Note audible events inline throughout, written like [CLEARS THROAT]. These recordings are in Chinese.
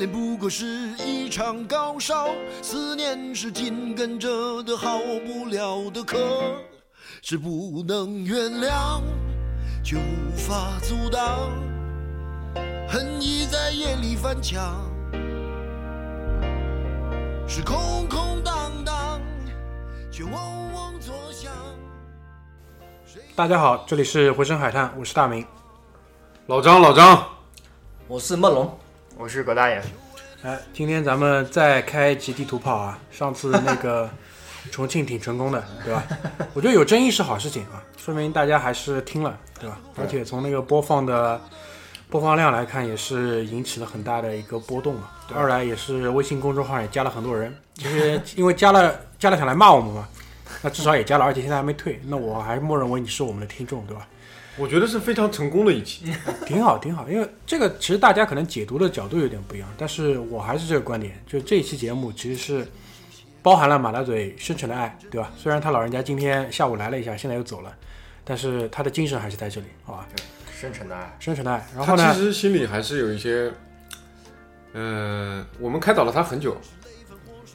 恋不过是一场高烧，思念是紧跟着的好不了的咳，是不能原谅，却无法阻挡，恨意在夜里翻墙，是空空荡荡，却嗡嗡作响。大家好，这里是回声海滩，我是大明。老张，老张，我是梦龙，我是葛大爷，哎，今天咱们再开一集地图炮啊！上次那个 [LAUGHS] 重庆挺成功的，对吧？我觉得有争议是好事情啊，说明大家还是听了，对吧？而且从那个播放的播放量来看，也是引起了很大的一个波动嘛。二来也是微信公众号也加了很多人，其实因为加了加了想来骂我们嘛，那至少也加了，而且现在还没退，那我还默认为你是我们的听众，对吧？我觉得是非常成功的一期。[LAUGHS] 挺好，挺好，因为这个其实大家可能解读的角度有点不一样，但是我还是这个观点，就这一期节目其实是包含了马大嘴深沉的爱，对吧？虽然他老人家今天下午来了一下，现在又走了，但是他的精神还是在这里，好吧？深沉的爱，深沉的爱。然后呢他其，实心里还是有一些，嗯、我们开导了他很久，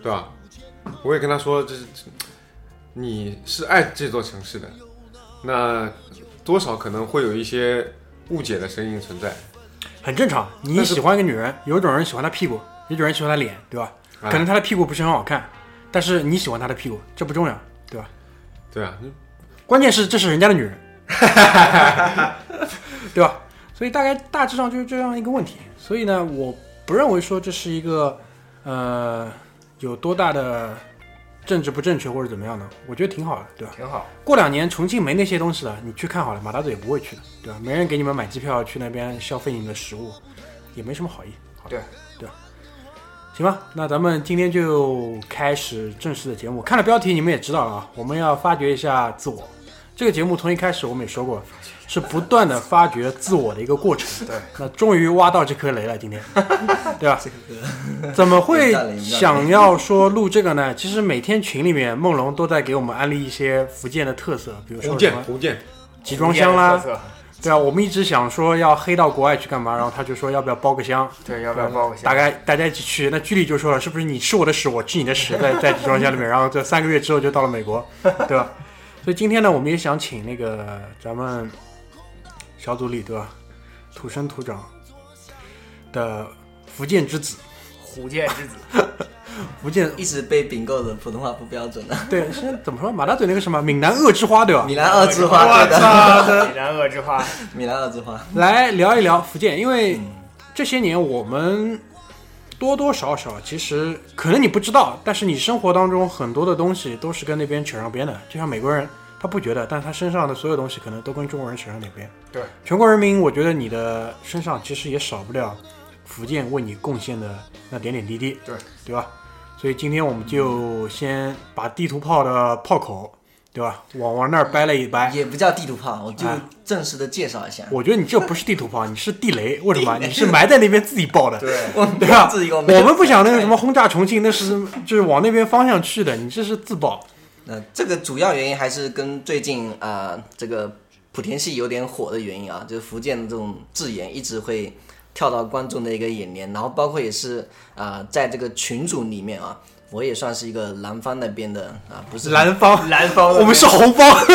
对吧？我也跟他说，这是你是爱这座城市的，那多少可能会有一些误解的声音存在。很正常。你喜欢一个女人，有一种人喜欢她屁股，有一种人喜欢她脸，对吧？哎可能她的屁股不是很好看，但是你喜欢她的屁股，这不重要，对吧？对啊，关键是这是人家的女人，对吧？所以大概大致上就是这样一个问题。所以呢，我不认为说这是一个呃有多大的政治不正确或者怎么样的，我觉得挺好的，对吧？挺好。过两年重庆没那些东西了，你去看好了，马大嘴也不会去的，对吧？没人给你们买机票去那边消费你们的食物，也没什么好意，好对对吧？行吧，那咱们今天就开始正式的节目。看了标题你们也知道了啊，我们要发掘一下自我。这个节目从一开始我们也说过，是不断的发掘自我的一个过程。对，那终于挖到这颗雷了，今天，[LAUGHS] 对吧？怎么会想要说录这个呢？其实每天群里面梦龙都在给我们安利一些福建的特色，比如说红什么剑，红剑，集装箱啦对啊，我们一直想说要黑到国外去干嘛，然后他就说要不要包个箱，对，要不要包个箱大概大家一起去。那居里就说了，是不是你吃我的屎，我吃你的屎，在在集装箱里面，然后这三个月之后就到了美国，对吧？所以今天呢，我们也想请那个咱们小组里对吧，土生土长的福建之子，福建之子，[LAUGHS] 福建。一直被并购的普通话不标准的，对，现在怎么说？马大嘴那个什么？闽南恶之花对吧？闽南恶之花，我对的，操！米兰恶之花，闽南恶之花，来聊一聊福建，因为这些年我们多多少少其实可能你不知道，但是你生活当中很多的东西都是跟那边扯上边的。就像美国人，他不觉得，但他身上的所有东西可能都跟中国人扯上点边。对，全国人民，我觉得你的身上其实也少不了福建为你贡献的那点点滴滴，对对吧？所以今天我们就先把地图炮的炮口，对吧，往往那儿掰了一掰。也不叫地图炮，我就哎正式的介绍一下。我觉得你这不是地图炮，你是地雷。为什么？你是埋在那边自己爆的。对，我对吧？自己我我们不想那个什么轰炸重庆，那是就是往那边方向去的，你这是自爆。那这个主要原因还是跟最近啊、呃这个莆田系有点火的原因啊，就是福建的这种字眼一直会跳到观众的一个眼帘，然后包括也是啊、呃在这个群组里面啊，我也算是一个南方那边的啊、不是。南方，南方的我们是红方。[LAUGHS]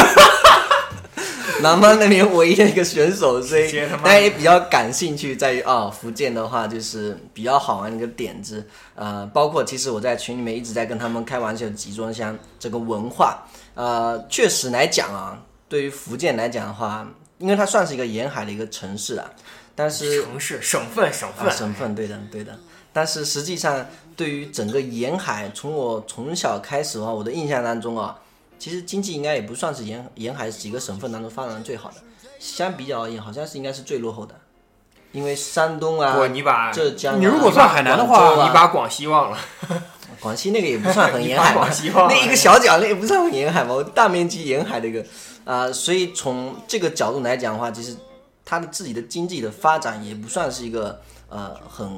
南方那边唯一的一个选手，所以大家也比较感兴趣，在于啊，福建的话就是比较好玩的一个点子，呃，包括其实我在群里面一直在跟他们开玩笑，集装箱这个文化，呃，确实来讲啊，对于福建来讲的话，因为它算是一个沿海的一个城市啊，但是城市、省份、省啊，份、省份，对的，对的。但是实际上，对于整个沿海，从我从小开始的话，我的印象当中啊，其实经济应该也不算是沿沿海几个省份当中发展的最好的，相比较而言，好像是应该是最落后的。因为山东啊，、你把浙江啊、你如果算海南的话你把广西忘了，[LAUGHS] 广西那个也不算很沿海嘛。[LAUGHS] 广西忘，了。那一个小角那也不算很沿海嘛，我大面积沿海的一个啊、所以从这个角度来讲的话，其实它的自己的经济的发展也不算是一个呃很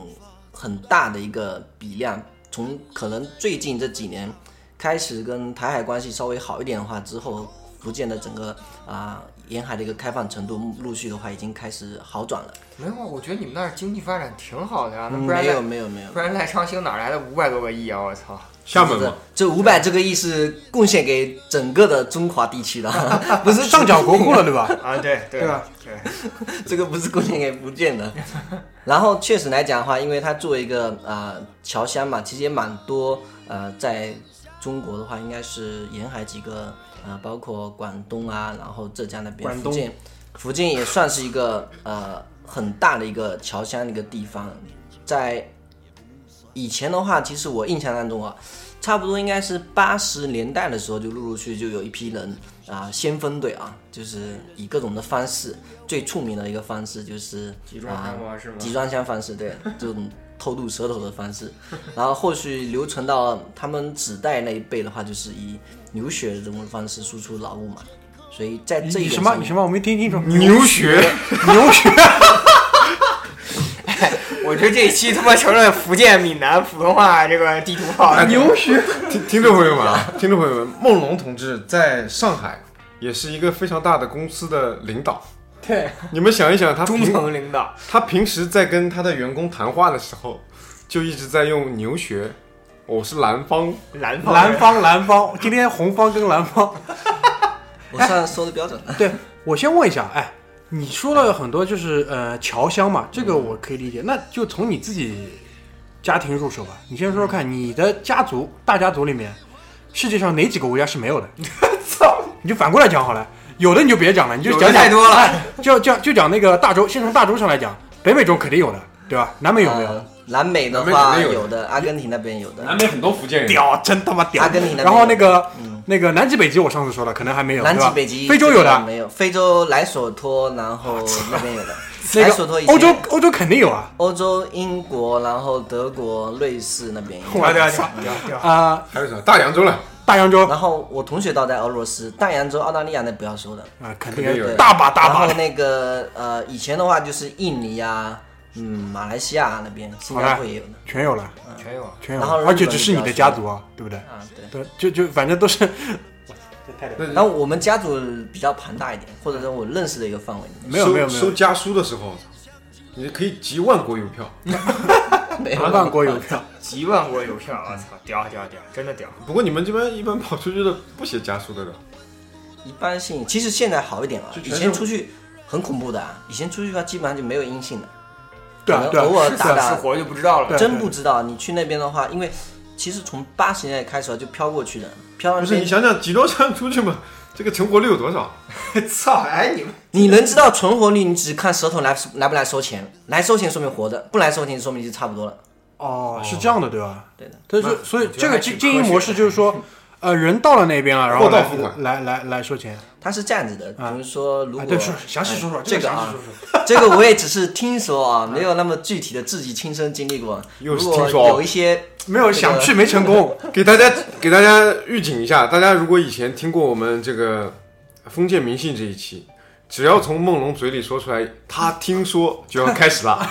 很大的一个比量。从可能最近这几年开始跟台海关系稍微好一点的话之后，福建的整个啊、沿海的一个开放程度陆续的话已经开始好转了。没有啊，我觉得你们那儿经济发展挺好的呀，那嗯没有不然赖没有没有，不然赖昌星哪来的五百多个亿啊？我操！厦门嘛，这五百这个亿是贡献给整个的中华地区的，[LAUGHS] 不是上缴国库了，对吧？啊，对对对吧？对，[LAUGHS] 这个不是贡献给福建的。然后确实来讲的话，因为它作为一个啊、呃侨乡嘛，其实也蛮多呃，在中国的话，应该是沿海几个呃，包括广东啊，然后浙江那边，福建，福建也算是一个呃很大的一个侨乡的一个地方，在以前的话，其实我印象当中啊，差不多应该是八十年代的时候，就陆陆续续就有一批人啊、先锋队啊，就是以各种的方式，最出名的一个方式就是集装啊箱方式吗？集装箱方式，对，[LAUGHS] 这种偷渡舌头的方式，然后后续流传到他们子代那一辈的话，就是以流血这种方式输出劳务嘛，所以在这一什么你什么？我没听清楚。牛血，牛血，我 [LAUGHS] 觉得这一期他妈成了福建闽南普通话这个地图炮了。牛学。听听众朋友们啊，听众朋友们，梦龙同志在上海也是一个非常大的公司的领导。对，你们想一想，他中平层领导，他平时在跟他的员工谈话的时候，就一直在用牛学。我是蓝方，蓝方人南方蓝方，今天红方跟蓝方。[LAUGHS] 我算说的标准了。对我先问一下，哎，你说了很多就是呃侨乡嘛，这个我可以理解。那就从你自己家庭入手吧。你先说说看，你的家族大家族里面，世界上哪几个国家是没有的？[LAUGHS] 操，你就反过来讲好了。有的你就别讲了，你就讲太多了。哎就讲就讲那个大洲，先从大洲上来讲，北美洲肯定有的，对吧？南美有没有？呃南美的话有的，阿根廷那边有的。南美很多福建人，屌，真他妈屌！阿根廷那边然后那个、那个南极、北极，我上次说了，可能还没有，南极、北极，非洲有的，没有？非洲莱索托，然后那边有的。[LAUGHS] 那莱索托欧洲欧洲肯定有啊欧洲、英国，然后德国、瑞士那边有。我屌操屌屌屌！啊、还有什么大洋洲了，大洋洲啊、然后我同学倒在俄罗斯，大洋洲、澳大利亚那不要说的。啊肯定有对大把大把的。然后那个呃，以前的话就是印尼啊，嗯，马来西亚那边，新加坡也有的。全有了，全有。全有然后而且只是你的家族啊，对不对？啊，对。对，就就反正都是。然后我们家族比较庞大一点，或者说我认识的一个范围，没有没有没有，收收家书的时候，你可以集万国邮票。[LAUGHS] 没有万国邮票，[LAUGHS] 集万国邮票，我操，屌屌屌，真的屌！不过你们这边一般跑出去的不写家书的的，一般性。其实现在好一点了，以前出去很恐怖的啊，以前出去的话基本上就没有音信的，对啊对啊可能偶尔是打打，死是活就不知道了。真不知道。你去那边的话，因为其实从八十年代开始啊就飘过去的，飘到不是你，想想集装箱出去嘛，这个存活率有多少？[LAUGHS] 操！哎，你们你能知道存活率，你只看舌头来来不来收钱，来收钱说明活的，不来收钱说明就差不多了。哦，是这样的，对吧？对的。但是所以这个经经营模式就是说，呃，人到了那边了，然后来货到付款来来来收钱。他是这样子的，比如说，如果、啊，对，说详细说说哎这个啊详细，说说。[LAUGHS] 这个我也只是听说啊，没有那么具体的自己亲身经历过。[LAUGHS] 又是听说有一些 [LAUGHS] 没有想去没成功，给大家给大家预警一下，大家如果以前听过我们这个封建迷信这一期，只要从梦龙嘴里说出来，他听说就要开始了，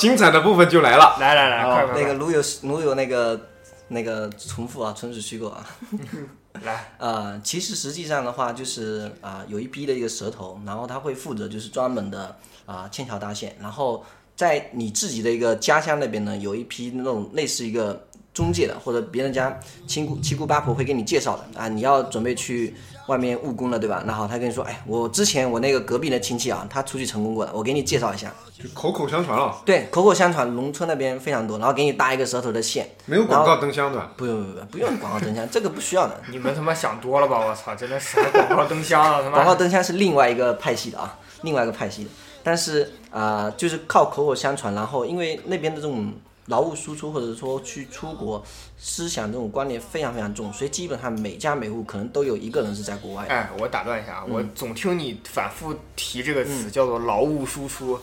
精彩的部分就来了。来来来，快快快那个如有如有那个那个重复啊，纯属虚构啊。[LAUGHS] 来，呃，其实实际上的话，就是啊、有一批的一个蛇头，然后他会负责就是专门的啊、牵桥搭线，然后在你自己的一个家乡那边呢，有一批那种类似一个中介的，或者别人家亲姑七姑八婆会给你介绍的啊，你要准备去外面务工了，对吧？那好，他跟你说，哎，我之前我那个隔壁的亲戚啊，他出去成功过的，我给你介绍一下。就口口相传了，对，口口相传，农村那边非常多，然后给你搭一个舌头的线，没有广告灯箱的。不用不用不用广告灯箱，这个不需要的。你们他妈想多了吧？我操，真的是 [LAUGHS] 广告灯箱啊！他妈广告灯箱是另外一个派系的啊，另外一个派系的。但是啊、呃就是靠口口相传，然后因为那边的这种劳务输出或者说去出国，思想这种观念非常非常重，所以基本上每家每户可能都有一个人是在国外的。哎，我打断一下啊，我总听你反复提这个词，叫做劳务输出。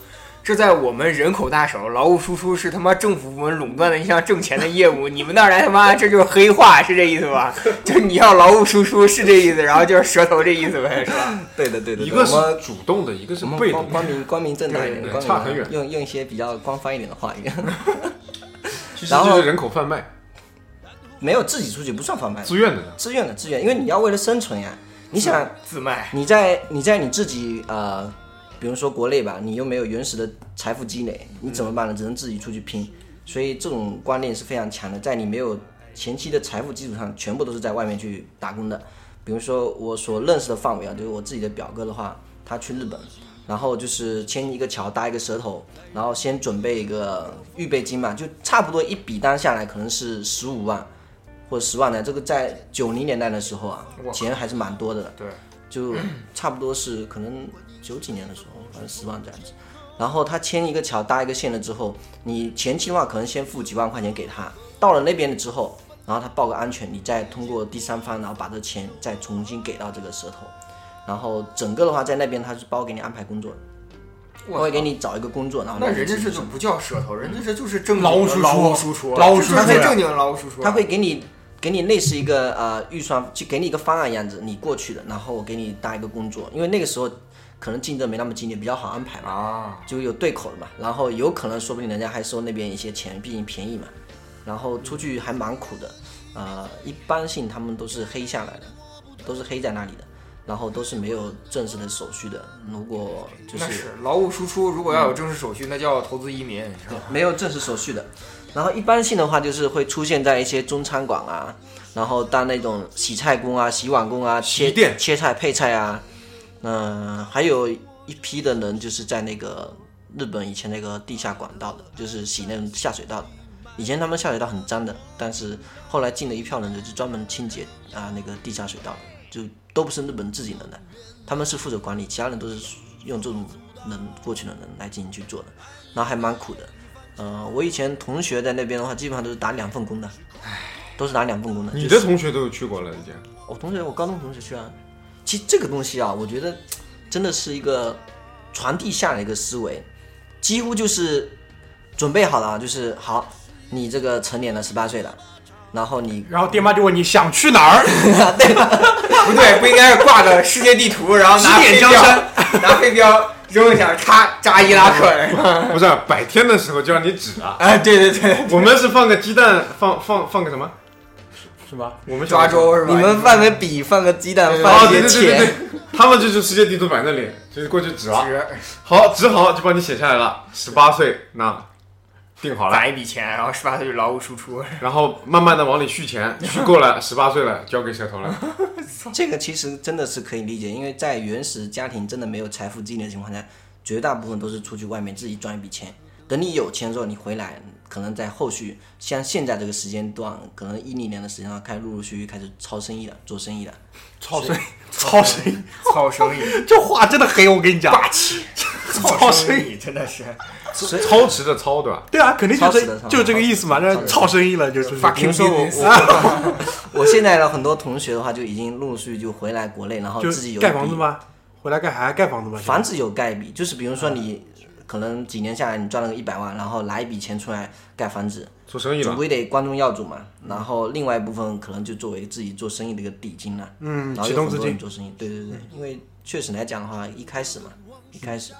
这在我们人口大省，劳务输出是他妈政府部门垄断的一项挣钱的业务。你们那儿来他妈这就是黑话，是这意思吧？就是你要劳务输出是这意思，然后就是舌头这意思呗，是吧？对的对的，一个是我们主动的，一个是我们被动的。光光明光明正大一点，对光明差很远用用一些比较官方一点的话语，[LAUGHS] 其实然后就是人口贩卖，没有自己出去不算贩卖，自愿的。自愿的自愿，因为你要为了生存呀。你想自卖，你在你在你自己呃，比如说国内吧，你又没有原始的财富积累，你怎么办呢？只能自己出去拼。所以这种观念是非常强的，在你没有前期的财富基础上，全部都是在外面去打工的。比如说我所认识的范围啊，就是我自己的表哥的话，他去日本，然后就是牵一个桥搭一个舌头，然后先准备一个预备金嘛，就差不多一笔单下来可能是十五万或者十万的，这个在九零年代的时候啊钱还是蛮多的。对，就差不多是可能九几年的时候，反正十万这样子。然后他牵一个桥搭一个线了之后，你前期的话可能先付几万块钱给他，到了那边了之后，然后他报个安全，你再通过第三方，然后把这钱再重新给到这个蛇头，然后整个的话在那边他是包给你安排工作的，他我会给你找一个工作，然后那人家这就不叫舌头，人家这就是正经劳务输出劳务输出，劳务输出呀这才正经的劳务输出。他会给你给你类似一个呃预算，就给你一个方案样子，你过去的，然后我给你搭一个工作，因为那个时候可能竞争没那么激烈，比较好安排嘛。啊，就有对口的嘛，然后有可能说不定人家还收那边一些钱，毕竟便宜嘛，然后出去还蛮苦的，呃，一般性他们都是黑下来的，都是黑在那里的，然后都是没有正式的手续的，如果就那是劳务输出，如果要有正式手续，那叫投资移民，是吧？没有正式手续的，然后一般性的话就是会出现在一些中餐馆啊，然后当那种洗菜工啊、洗碗工啊、切切菜配菜啊，嗯、还有一批的人就是在那个日本以前那个地下管道的，就是洗那种下水道的。以前他们下水道很脏的，但是后来进了一票人，就是专门清洁啊那个地下水道的，就都不是日本自己人的，他们是负责管理，其他人都是用这种人过去的人来进行去做的，然后还蛮苦的。嗯、我以前同学在那边的话，基本上都是打两份工的，都是打两份工的。你的同学都有去过了，已经。我同学，我高中同学去啊。其实这个东西啊，我觉得真的是一个传递下来一个思维，几乎就是准备好了啊，就是好，你这个成年了，十八岁了，然后你然后爹妈就问你想去哪儿，[LAUGHS] 对不对，不应该是挂个世界地图，然后拿指点飞镖江山，[LAUGHS] 拿飞镖扔一下，咔扎伊拉克，人？[LAUGHS] 不是白天的时候就让你指啊，哎，对对对，我们是放个鸡蛋，放放放个什么？是吧？我们抓周是吧？你们放个笔，放个鸡蛋，放一些对对对对钱，他们就是世界地图摆那里，就是过去指啊，指好指好就帮你写下来了，十八岁那定好了，攒一笔钱，然后十八岁就劳务输出，然后慢慢的往里续钱，续够了，十八岁了交给小头了。[LAUGHS] 这个其实真的是可以理解，因为在原始家庭真的没有财富积累的情况下，绝大部分都是出去外面自己赚一笔钱。等你有钱之后，你回来，可能在后续像现在这个时间段，可能一零年的时间段，开始陆陆续续开始操生意了，做生意了。操生意，操生意，操生意，[LAUGHS] 这话真的黑，我跟你讲。霸气，[LAUGHS] 操生意真的是操持的操，对吧？对啊，肯定就操死的操这就这个意思嘛，这操生意了就是。比如说我我 [LAUGHS] 我现在的很多同学的话，就已经陆陆续续就回来国内，然后自己有盖房子吗？回来盖还盖房子吗？房子有盖比，就是比如说你可能几年下来你赚了个一百万，然后拿一笔钱出来盖房子，做生意，总归得光宗耀祖嘛。然后另外一部分可能就作为自己做生意的一个底金了。嗯然后有很多人启动资金做生意，对对对，因为确实来讲的话，一开始嘛，一开始，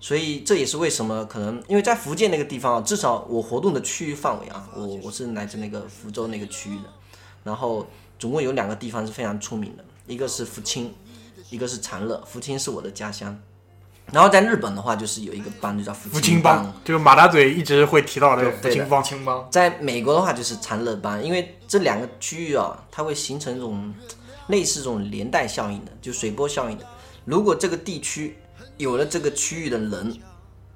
所以这也是为什么可能因为在福建那个地方啊，至少我活动的区域范围啊，我我是来自那个福州那个区域的，然后总共有两个地方是非常出名的，一个是福清，一个是长乐。福清是我的家乡，然后在日本的话，就是有一个帮就叫福福清清帮，就是马大嘴一直会提到的福清帮。清帮，在美国的话就是长乐帮，因为这两个区域啊，它会形成一种类似这种连带效应的，就水波效应的。如果这个地区有了这个区域的人，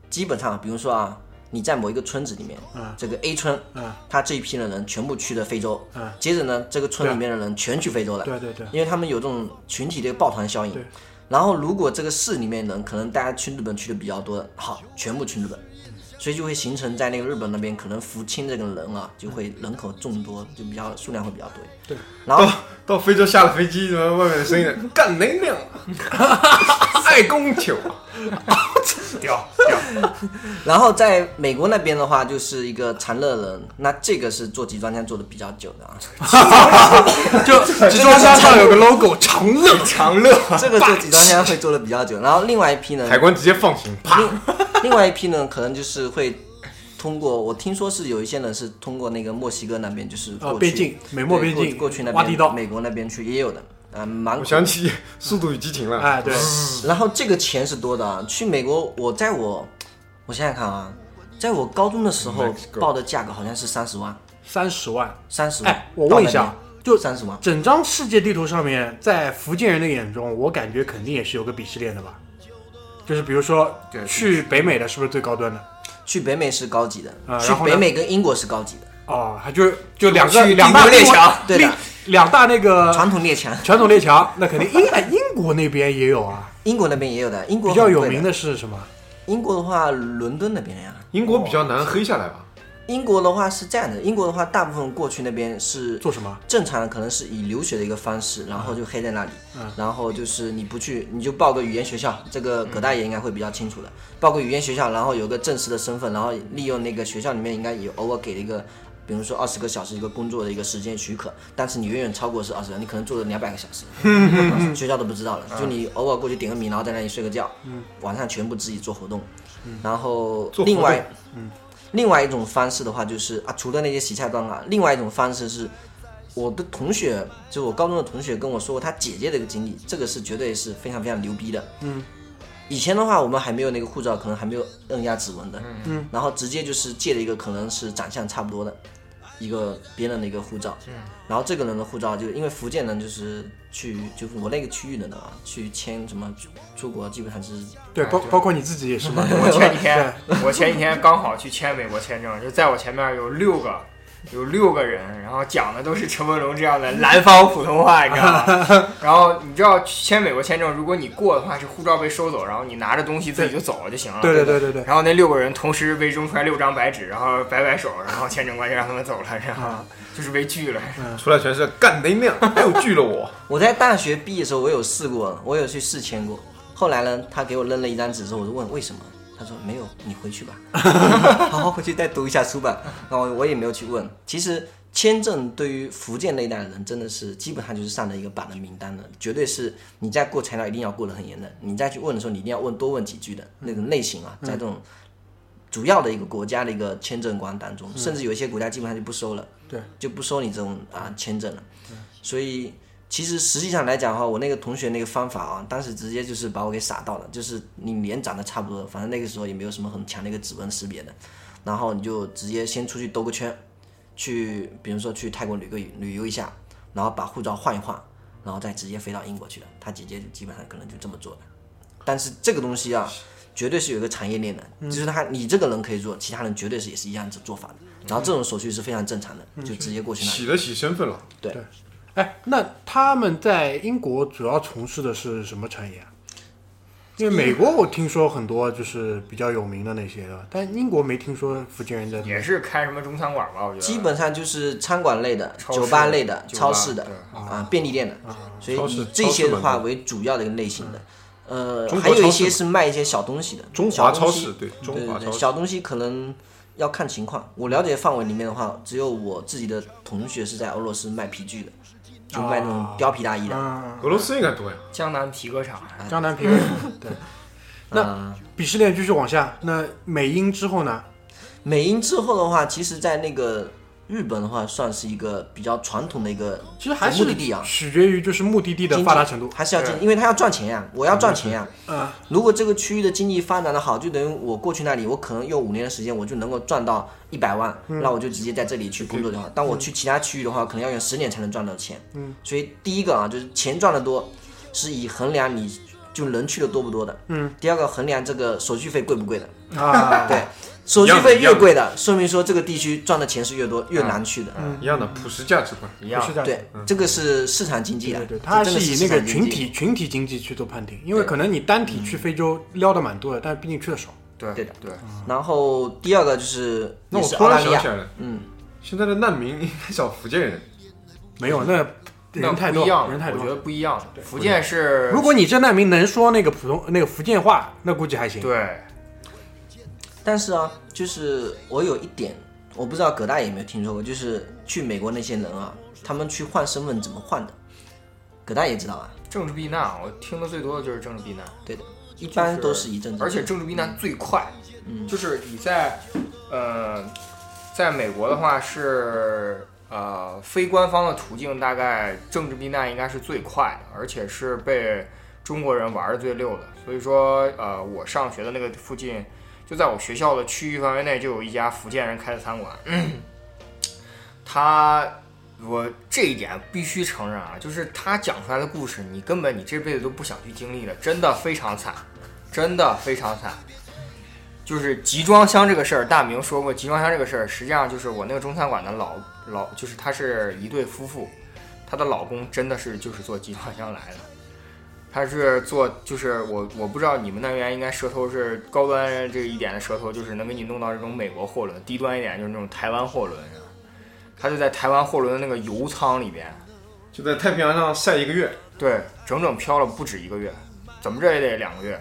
基本上，比如说啊，你在某一个村子里面，这个 A 村，他这一批的人全部去了非洲，接着呢，这个村里面的人全去非洲了，对对对，因为他们有这种群体的抱团效应。对。然后如果这个市里面人可能大家去日本去的比较多，好，全部去日本，所以就会形成在那个日本那边，可能福清这个人啊，就会人口众多，就比较数量会比较多。对，然后到到非洲下了飞机，什么外面的声音干能量，[LAUGHS] [LAUGHS] 爱供求，屌屌，[LAUGHS] 然后在美国那边的话，就是一个长乐人，那这个是做集装箱做的比较久的啊。[LAUGHS] 就 [LAUGHS] 集装箱上有个 logo 长乐，长乐这个做集装箱会做的比较久，然后另外一批呢，海关直接放行，啪，另另外一批呢，可能就是会通过，我听说是有一些人是通过那个墨西哥那边，就是过边境美墨边境过过去那边挖地道。美国那边去也有的，啊、蛮我想起《速度与激情》了，哎，对，然后这个钱是多的啊，去美国，我在我我想想看啊，在我高中的时候报的价格好像是三十万，三十万。三十万。哎，我问一下，就三十万，整张世界地图上面，在福建人的眼中，我感觉肯定也是有个鄙视链的吧？就是比如说对去北美的是不是最高端的？去北美是高级的，去北美跟英国是高级的，哦，还就就两个去两大帝国列强对的另两大那个传统列强。传统列强，那肯定英哎英国那边也有啊。英国那边也有的，英国比较有名的是什么？英国的话，伦敦那边呀。英国比较难黑下来吧？英国的话是这样的，英国的话，大部分过去那边是做什么？正常的，可能是以留学的一个方式，然后就黑在那里，嗯然后就是你不去，你就报个语言学校，这个葛大爷应该会比较清楚的，报个语言学校，然后有个正式的身份，然后利用那个学校里面应该有偶尔给了一个，比如说二十个小时一个工作的一个时间许可，但是你远远超过是二十，你可能做了两百个小时，[LAUGHS] 学校都不知道了，就你偶尔过去点个名，然后在那里睡个觉，晚上全部自己做活动，然后另外。另外一种方式的话，就是啊，除了那些洗菜单啊，另外一种方式是，我的同学，就我高中的同学跟我说过他姐姐的一个经历，这个是绝对是非常非常牛逼的。嗯，以前的话我们还没有那个护照，可能还没有摁压指纹的。嗯，然后直接就是借了一个可能是长相差不多的一个别人的一个护照。嗯，然后这个人的护照就因为福建人就是去就是我那个区域的人啊，去签什么出出国基本上是对，包包括你自己也是吗？[LAUGHS] 我前几天，[LAUGHS] 我前几天刚好去签美国签证，就在我前面有六个，有六个人，然后讲的都是陈文龙这样的南方普通话，你知道吗？[LAUGHS] 然后你知道签美国签证，如果你过的话，是护照被收走，然后你拿着东西自己就走了就行了。对对对对对。然后那六个人同时被扔出来六张白纸，然后摆摆手，然后签证官就让他们走了，然后就是被拒了。[LAUGHS] 出来全是干得亮，又拒了我。[LAUGHS] 我在大学毕业的时候，我有试过，我有去试签过。后来呢，他给我扔了一张纸之后，我就问为什么，他说没有，你回去吧，[LAUGHS] [LAUGHS] 好好回去再读一下书吧。然后我也没有去问。其实签证对于福建那一代的人，真的是基本上就是上了一个榜的名单了，绝对是你在过材料一定要过得很严的。你再去问的时候，你一定要问多问几句的那种类型啊，在这种主要的一个国家的一个签证官当中，甚至有一些国家基本上就不收了。对，就不收你这种啊签证了。所以其实实际上来讲的话，我那个同学那个方法啊，当时直接就是把我给傻到了，就是你脸长得差不多，反正那个时候也没有什么很强的一个指纹识别的，然后你就直接先出去兜个圈，去比如说去泰国旅个旅游一下，然后把护照换一换，然后再直接飞到英国去了。他姐姐基本上可能就这么做的，但是这个东西啊。绝对是有一个产业链的，就是他你这个人可以做，其他人绝对是也是一样子做法的。然后这种手续是非常正常的，就直接过去那里。洗了洗身份了，哎，那他们在英国主要从事的是什么产业啊？因为美国我听说很多就是比较有名的那些的，但英国没听说福建人在。也是开什么中餐馆吧，我觉得。基本上就是餐馆类的、酒吧类的、超市的啊、便利店的，所以以这些的话为主要的一个类型的。呃，还有一些是卖一些小东西的，中小东西华超市，对，中华超市。小东西可能要看情况。我了解范围里面的话，只有我自己的同学是在俄罗斯卖皮具的，就卖那种貂皮大衣的。嗯，俄罗斯应该多呀，江南皮革厂，江南皮革厂 [LAUGHS] 对。那啊鄙视链继续往下，那美英之后呢？美英之后的话，其实，在那个日本的话，算是一个比较传统的一个其实还是目的地啊，取决于就是目的地的发达程度。还是要进，因为他要赚钱呀，我要赚钱呀。嗯，如果这个区域的经济发展的好，就等于我过去那里，我可能用五年的时间，我就能够赚到一百万，那我就直接在这里去工作就好。但我去其他区域的话，可能要用十年才能赚到钱。嗯，所以第一个啊，就是钱赚的多，是以衡量你就人去的多不多的。嗯，第二个衡量这个手续费贵不贵的。啊，对，手续费越贵的，说明说这个地区赚的钱是越多，越难去的。嗯一样的普世价值观。一样。对，这个是市场经济的，对对，它是以那个群体群体经济去做判定，因为可能你单体去非洲撩的蛮多的，但是毕竟去的少。对对的对，然后第二个就是那我突是澳大利亚然想起，来了，嗯，现在的难民应该找福建人，没有，那人太多，人太多我觉。得不一样。福建是，如果你这难民能说那个普通那个福建话，那估计还行。对但是啊，就是我有一点，我不知道葛大爷有没有听说过，就是去美国那些人啊，他们去换身份怎么换的？葛大爷知道啊？政治避难，我听的最多的就是政治避难。对的，一般都是一阵子，而且政治避难最快，嗯，就是你在，呃，在美国的话是，呃，非官方的途径，大概政治避难应该是最快的，而且是被中国人玩的最溜的。所以说，呃，我上学的那个附近，就在我学校的区域范围内，就有一家福建人开的餐馆，[CLEARS THROAT] 他。我这一点必须承认啊，就是他讲出来的故事，你根本你这辈子都不想去经历的，真的非常惨，真的非常惨。就是集装箱这个事儿，大明说过，集装箱这个事儿，实际上就是我那个中餐馆的老老，就是他是一对夫妇，他的老公真的是就是做集装箱来的，他是做就是我我不知道你们那边应该舌头是高端这一点的舌头，就是能给你弄到这种美国货轮，低端一点就是那种台湾货轮。他就在台湾货轮的那个油舱里边，就在太平洋上晒一个月，对，整整漂了不止一个月，怎么着也得两个月。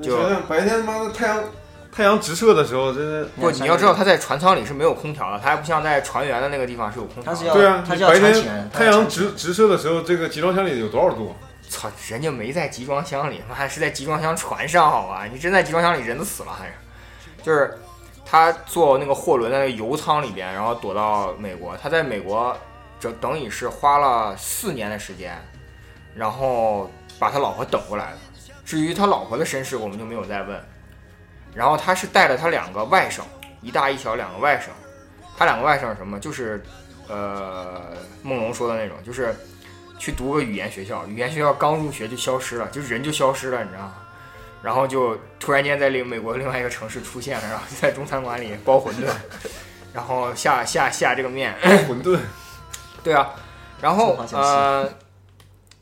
就白天他妈的太阳太阳直射的时候，真的不，你要知道他在船舱里是没有空调的，他还不像在船员的那个地方是有空调。对啊，他白天太阳直直射的时候，这个集装箱里有多少度？操，人家没在集装箱里，妈是在集装箱船上，好吧？你真在集装箱里，人都死了还是？就是。他坐那个货轮的那个油舱里边，然后躲到美国。他在美国，这等于是花了四年的时间，然后把他老婆等过来了。至于他老婆的身世，我们就没有再问。然后他是带了他两个外甥，一大一小两个外甥。他两个外甥什么？就是，呃，梦龙说的那种，就是去读个语言学校，语言学校刚入学就消失了，就人就消失了，你知道吗？然后就突然间在另美国另外一个城市出现了，然后就在中餐馆里包馄饨，[LAUGHS] 然后下下下这个面馄饨，[LAUGHS] 对啊，然后呃，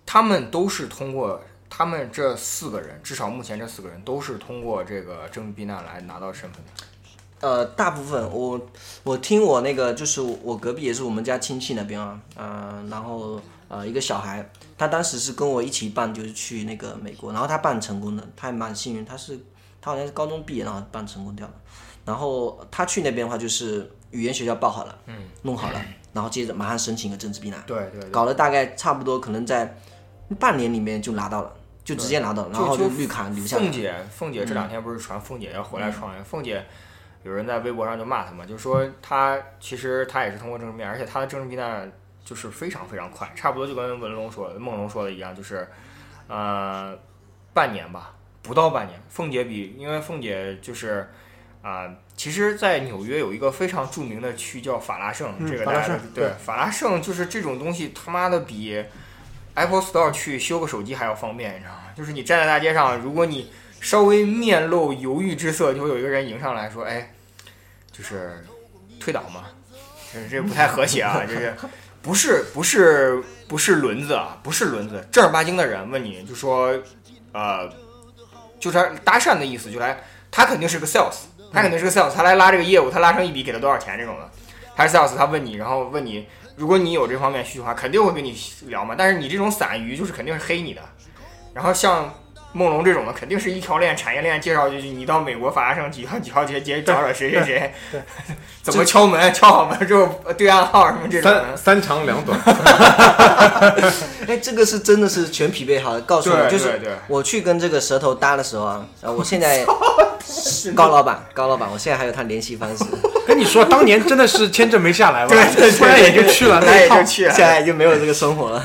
他们都是通过他们这四个人，至少目前这四个人都是通过这个政治避难来拿到身份的。呃，大部分我我听我那个就是我隔壁也是我们家亲戚那边啊，嗯，然后呃一个小孩。他当时是跟我一起办，就是去那个美国，然后他办成功的，他还蛮幸运，他是他好像是高中毕业然后办成功掉了，然后他去那边的话就是语言学校报好了，嗯，弄好了，然后接着马上申请个政治避难，对对，搞了大概差不多可能在半年里面就拿到了，就直接拿到，然后就绿卡留下。凤姐，凤姐这两天不是传凤姐要回来创业，凤姐有人在微博上就骂她嘛，就说她其实她也是通过政治避难，而且她的政治避难。就是非常非常快，差不多就跟文龙说、梦龙说的一样，就是，呃，半年吧，不到半年。凤姐比，因为凤姐就是，啊，其实，在纽约有一个非常著名的区叫法拉盛，这个大家对法拉盛就是这种东西，他妈的比 Apple Store 去修个手机还要方便，你知道吗？就是你站在大街上，如果你稍微面露犹豫之色，就会有一个人迎上来说，哎，就是退档嘛，这这不太和谐啊，就是。不是不是不是轮子啊，不是轮子，正儿八经的人问你就说，呃，就是搭讪的意思，就来，他肯定是个 sales，他肯定是个 sales，他来拉这个业务，他拉上一笔给他多少钱这种的，他是 sales，他问你，然后问你，如果你有这方面需求的话，肯定会跟你聊嘛，但是你这种散鱼就是肯定是黑你的，然后像。梦龙这种的肯定是一条链产业链介绍进去，你到美国法拉盛几号 [LAUGHS] 几号街街找找谁谁谁，[LAUGHS] 怎么敲门 [LAUGHS] 敲好门之后对暗号什么这种。三三长两短。哎，这个是真的是全匹配好的，告诉你就是我去跟这个舌头搭的时候啊，我现在高老板高老板，我现在还有他联系方式。跟你说，当年真的是签证没下来嘛，对，突然也就去了，那也就去了，现在就没有这个生活了。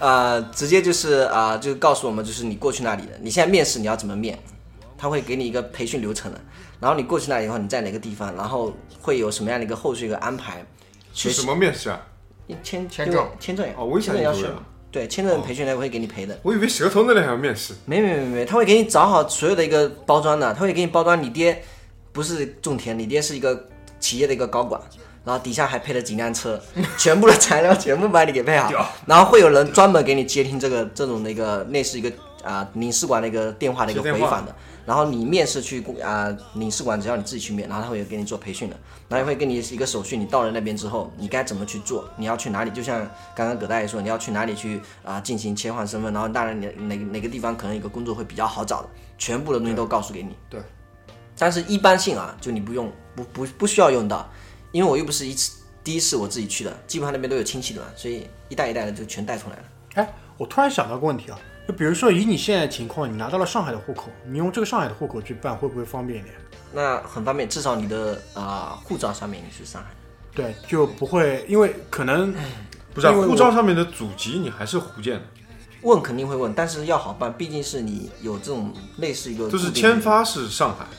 呃，直接就是啊，就告诉我们，就是你过去那里的，你现在面试你要怎么面，他会给你一个培训流程的。然后你过去那里以后，你在哪个地方，然后会有什么样的一个后续一个安排？是什么面试啊？签签证，签证哦，签证要选。对，签证培训他会给你赔的。我以为舌头那里还要面试。没没没没，他会给你找好所有的一个包装的，他会给你包装。你爹不是种田，你爹是一个企业的一个高管。然后底下还配了几辆车，[LAUGHS] 全部的材料 [LAUGHS] 全部把你给配好，然后会有人专门给你接听这个这种的一个类似一个啊领事馆的一个电话的一个回访的，然后你面试去啊领事馆只要你自己去面，然后他会给你做培训的，然后会给你一个手续，你到了那边之后你该怎么去做，你要去哪里，就像刚刚葛大爷说你要去哪里去啊进行切换身份，然后当然你哪哪个地方可能有个工作会比较好找的，全部的东西都告诉给你。对。但是一般性啊，就你不用不不不需要用到，因为我又不是一次第一次我自己去的，基本上那边都有亲戚的嘛，所以一代一代的就全带出来了。哎，我突然想到个问题啊，就比如说以你现在的情况，你拿到了上海的户口，你用这个上海的户口去办，会不会方便一点？那很方便，至少你的啊、护照上面你是上海。对，就不会因为可能 [CLEARS THROAT] 不是啊因为护照上面的祖籍你还是福建的，问肯定会问，但是要好办，毕竟是你有这种类似一个就是签发是上海，对，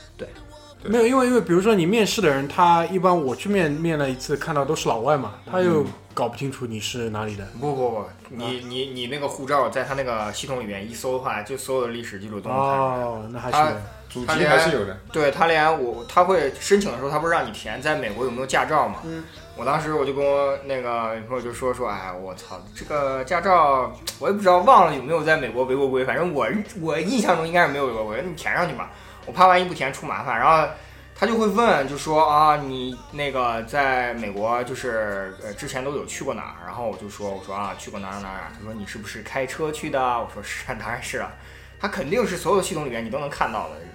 没有，因为因为比如说你面试的人，他一般我去面面了一次，看到都是老外嘛，他又搞不清楚你是哪里的。不不不，你你你那个护照在他那个系统里面一搜的话，就所有的历史记录都能看出来。哦，那还他是祖籍他连还是有的。对他连我他会申请的时候，他不是让你填在美国有没有驾照嘛？嗯。我当时我就跟我那个女朋友就说说，哎，我操，这个驾照 [TSK] 我也不知道忘了有没有在美国违过规，反正我我印象中应该是没有违过规，你填上去吧，我怕万一不填出麻烦。然后他就会问，就说啊，你那个在美国就是呃之前都有去过哪儿？然后我就说我说啊去过哪儿哪儿哪儿。他说你是不是开车去的？我说是啊，[LAUGHS] 当然是了。他肯定是所有系统里面你都能看到的这种。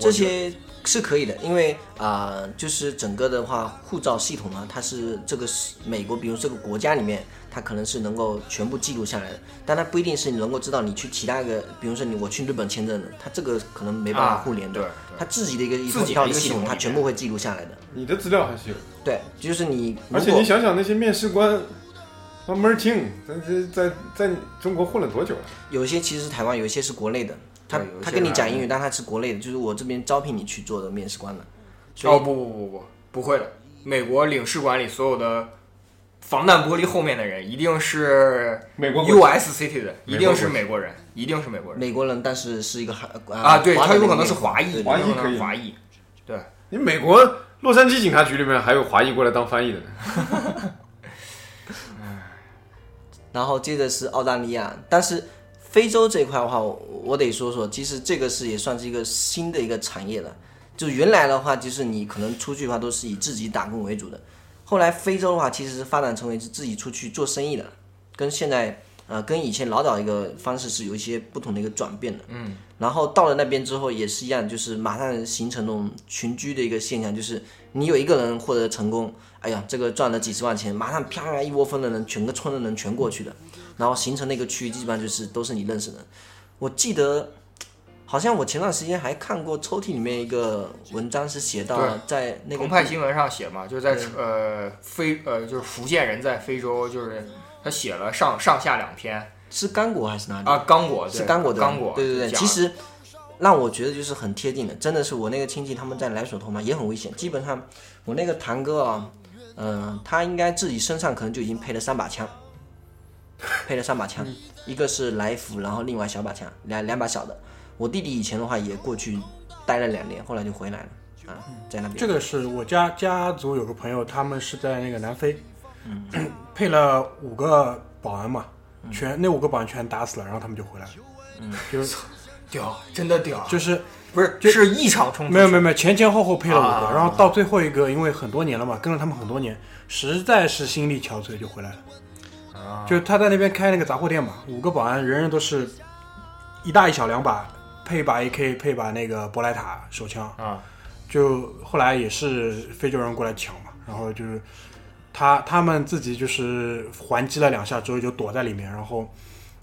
这些是可以的，因为啊、呃就是整个的话，护照系统呢，它是这个是美国，比如这个国家里面，它可能是能够全部记录下来的，但它不一定是你能够知道你去其他一个，比如说你我去日本签证的，它这个可能没办法啊互联的，对对它自己的一个一自套己的一个系统，它统里面全部会记录下来的。你的资料还是有的，对，就是你而且你想想那些面试官，慢慢儿清，在在在在中国混了多久了？有些其实是台湾，有一些是国内的，他他跟你讲英语，但他是国内的，就是我这边招聘你去做的面试官的。所以哦不不不不不会的，美国领事馆里所有的防弹玻璃后面的人一定是美国 U.S. city 的，一定是美国人，一定是美国人美国人，但是是一个韩啊！对，他有可能是华裔，华裔有可以是华裔。对你美国洛杉矶警察局里面还有华裔过来当翻译的呢。[LAUGHS] 然后接着是澳大利亚，但是非洲这一块的话，我我得说说，其实这个是也算是一个新的一个产业了。就原来的话，就是你可能出去的话都是以自己打工为主的，后来非洲的话其实是发展成为是自己出去做生意的，跟现在呃跟以前老早一个方式是有一些不同的一个转变的。嗯。然后到了那边之后也是一样，就是马上形成那种群居的一个现象，就是你有一个人获得成功，哎呀，这个赚了几十万钱，马上啪一窝蜂的人，整个村的人全过去了，然后形成那个区域基本上就是都是你认识的人。我记得好像我前段时间还看过抽屉里面一个文章是写到对在那个澎湃新闻上写嘛，就是在呃非呃就是福建人在非洲，就是他写了上上下两篇是刚果还是哪里？啊，刚果是刚果的，刚果，对对对，其实让我觉得就是很贴近的，真的是我那个亲戚他们在来索托嘛，也很危险。基本上我那个堂哥啊，嗯、他应该自己身上可能就已经配了三把枪，配了三把枪，一个是来福，然后另外小把枪，两两把小的。我弟弟以前的话也过去待了两年，后来就回来了啊，在那边。这个是我家家族有个朋友，他们是在那个南非，[CLEARS THROAT] 配了五个保安嘛，全那五个保安全打死了，然后他们就回来了。嗯，就是屌，真的屌，就是不是就是一场冲突，没有没有没有，前前后后配了五个，啊然后到最后一个，因为很多年了嘛，跟了他们很多年，实在是心力憔悴，就回来了。啊就他在那边开那个杂货店嘛，五个保安人人都是一大一小两把，配把 AK，配把那个博莱塔手枪。啊，就后来也是非洲人过来抢嘛，然后就是他他们自己就是还击了两下之后就躲在里面，然后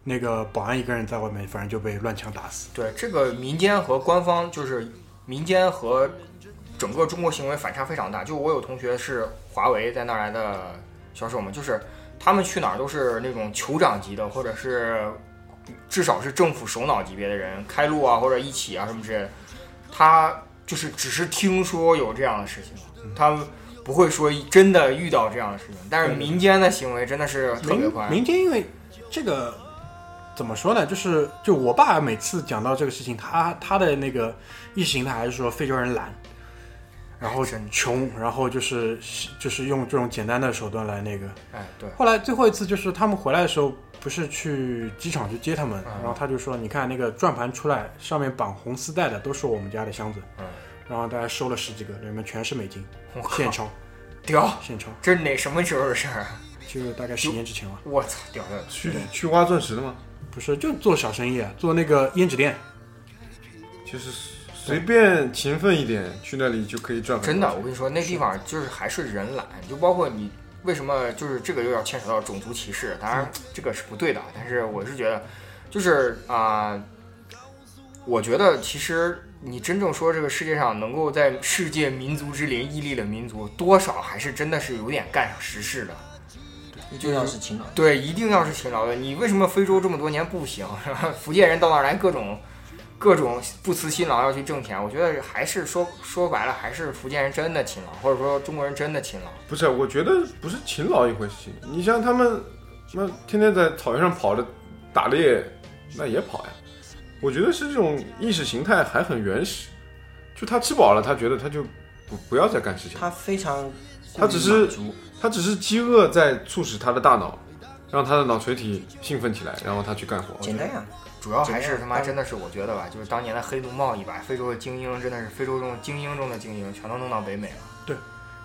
那个保安一个人在外面，反正就被乱枪打死。对这个民间和官方就是民间和整个中国行为反差非常大。就我有同学是华为在那儿来的销售嘛，就是他们去哪儿都是那种酋长级的，或者是至少是政府首脑级别的人开路啊，或者一起啊什么之类的。他就是只是听说有这样的事情，他不会说真的遇到这样的事情。但是民间的行为真的是特别民快。民间因为这个怎么说呢？就是就我爸每次讲到这个事情，他他的那个意识形态还是说非洲人懒，然后很穷，然后就是就是用这种简单的手段来那个。哎，对，后来最后一次就是他们回来的时候，不是去机场去接他们，嗯然后他就说：“你看那个转盘出来，上面绑红丝带的都是我们家的箱子。”嗯，然后大家收了十几个，里面全是美金，现钞屌，现钞，这是哪什么时候的事儿啊？就大概十年之前了。我操，屌的！去去挖钻石的吗？不是，就做小生意啊，做那个胭脂店。就是随便勤奋一点，去那里就可以赚真的，我跟你说，那地方就是还是人懒，就包括你为什么就是这个又要牵扯到种族歧视，当然这个是不对的，但是我是觉得，就是啊、我觉得其实你真正说这个世界上能够在世界民族之林屹立的民族，多少还是真的是有点干上实事的。一定要是勤劳。对，一定要是勤劳的。你为什么非洲这么多年不行？福建人到那儿来各种各种不辞辛劳要去挣钱，我觉得还是说说白了，还是福建人真的勤劳，或者说中国人真的勤劳。不是，我觉得不是勤劳一回事情。你像他们，那天天在草原上跑着打猎，那也跑呀。我觉得是这种意识形态还很原始，就他吃饱了，他觉得他就不不要再干事情，他非常他只是他只是饥饿在促使他的大脑，让他的脑垂体兴奋起来，然后他去干活。简单呀。主要还是他妈真的是我觉得吧，就是当年的黑奴贸易把非洲的精英真的是非洲中精英中的精英，全都弄到北美了。对，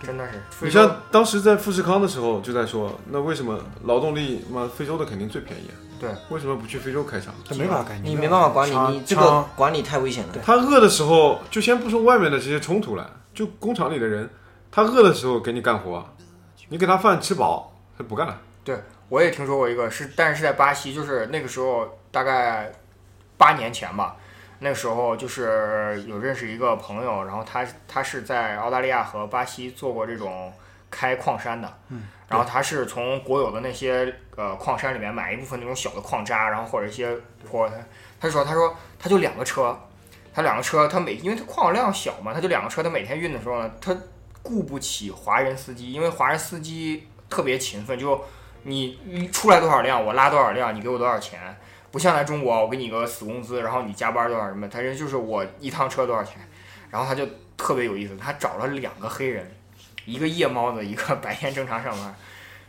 真的是。你像当时在富士康的时候就在说，那为什么劳动力妈非洲的肯定最便宜啊？对，为什么不去非洲开厂？他没法干，你没办法管理，你这个管理太危险了。他饿的时候，就先不说外面的这些冲突了，就工厂里的人，他饿的时候给你干活，你给他饭吃饱，他不干了。对，我也听说过一个是，但是是在巴西，就是那个时候大概八年前吧，那个时候就是有认识一个朋友，然后他他是在澳大利亚和巴西做过这种开矿山的，嗯，然后他是从国有的那些呃矿山里面买一部分那种小的矿渣，然后或者一些或他他说他说他就两个车，他两个车，他每因为他矿量小嘛，他就两个车，他每天运的时候呢，他雇不起华人司机，因为华人司机特别勤奋，就你你出来多少辆，我拉多少辆，你给我多少钱。不像在中国，我给你个死工资，然后你加班多少什么，他这就是我一趟车多少钱。然后他就特别有意思，他找了两个黑人，一个夜猫子，一个白天正常上班。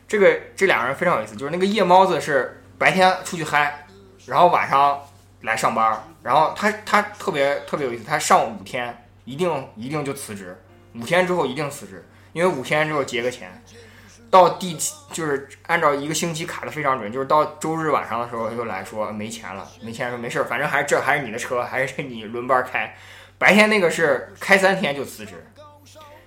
这个这两个人非常有意思，就是那个夜猫子是白天出去嗨，然后晚上来上班，然后他他特别特别有意思，他上五天一定一定就辞职，五天之后一定辞职，因为五天之后结个钱。到第七就是按照一个星期卡的非常准，就是到周日晚上的时候他就来说没钱了，没钱说没事儿，反正还是这还是你的车，还是你轮班开。白天那个是开三天就辞职，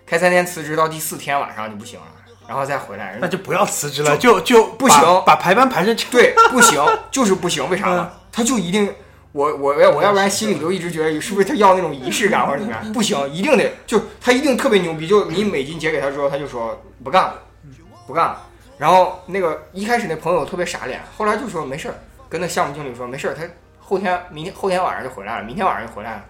开三天辞职到第四天晚上就不行了，然后再回来。那就不要辞职了，就就不行把把排班排成。对，不行，就是不行，为啥呢？他就一定，我我要我要不然心里就一直觉得是不是他要那种仪式感或者怎么样？不行，一定得就他一定特别牛逼，就你美金结给他之后，他就说不干了，不干了。然后那个一开始那朋友特别傻脸，后来就说没事儿，跟那项目经理说没事儿，他后天明天后天晚上就回来了，明天晚上就回来了。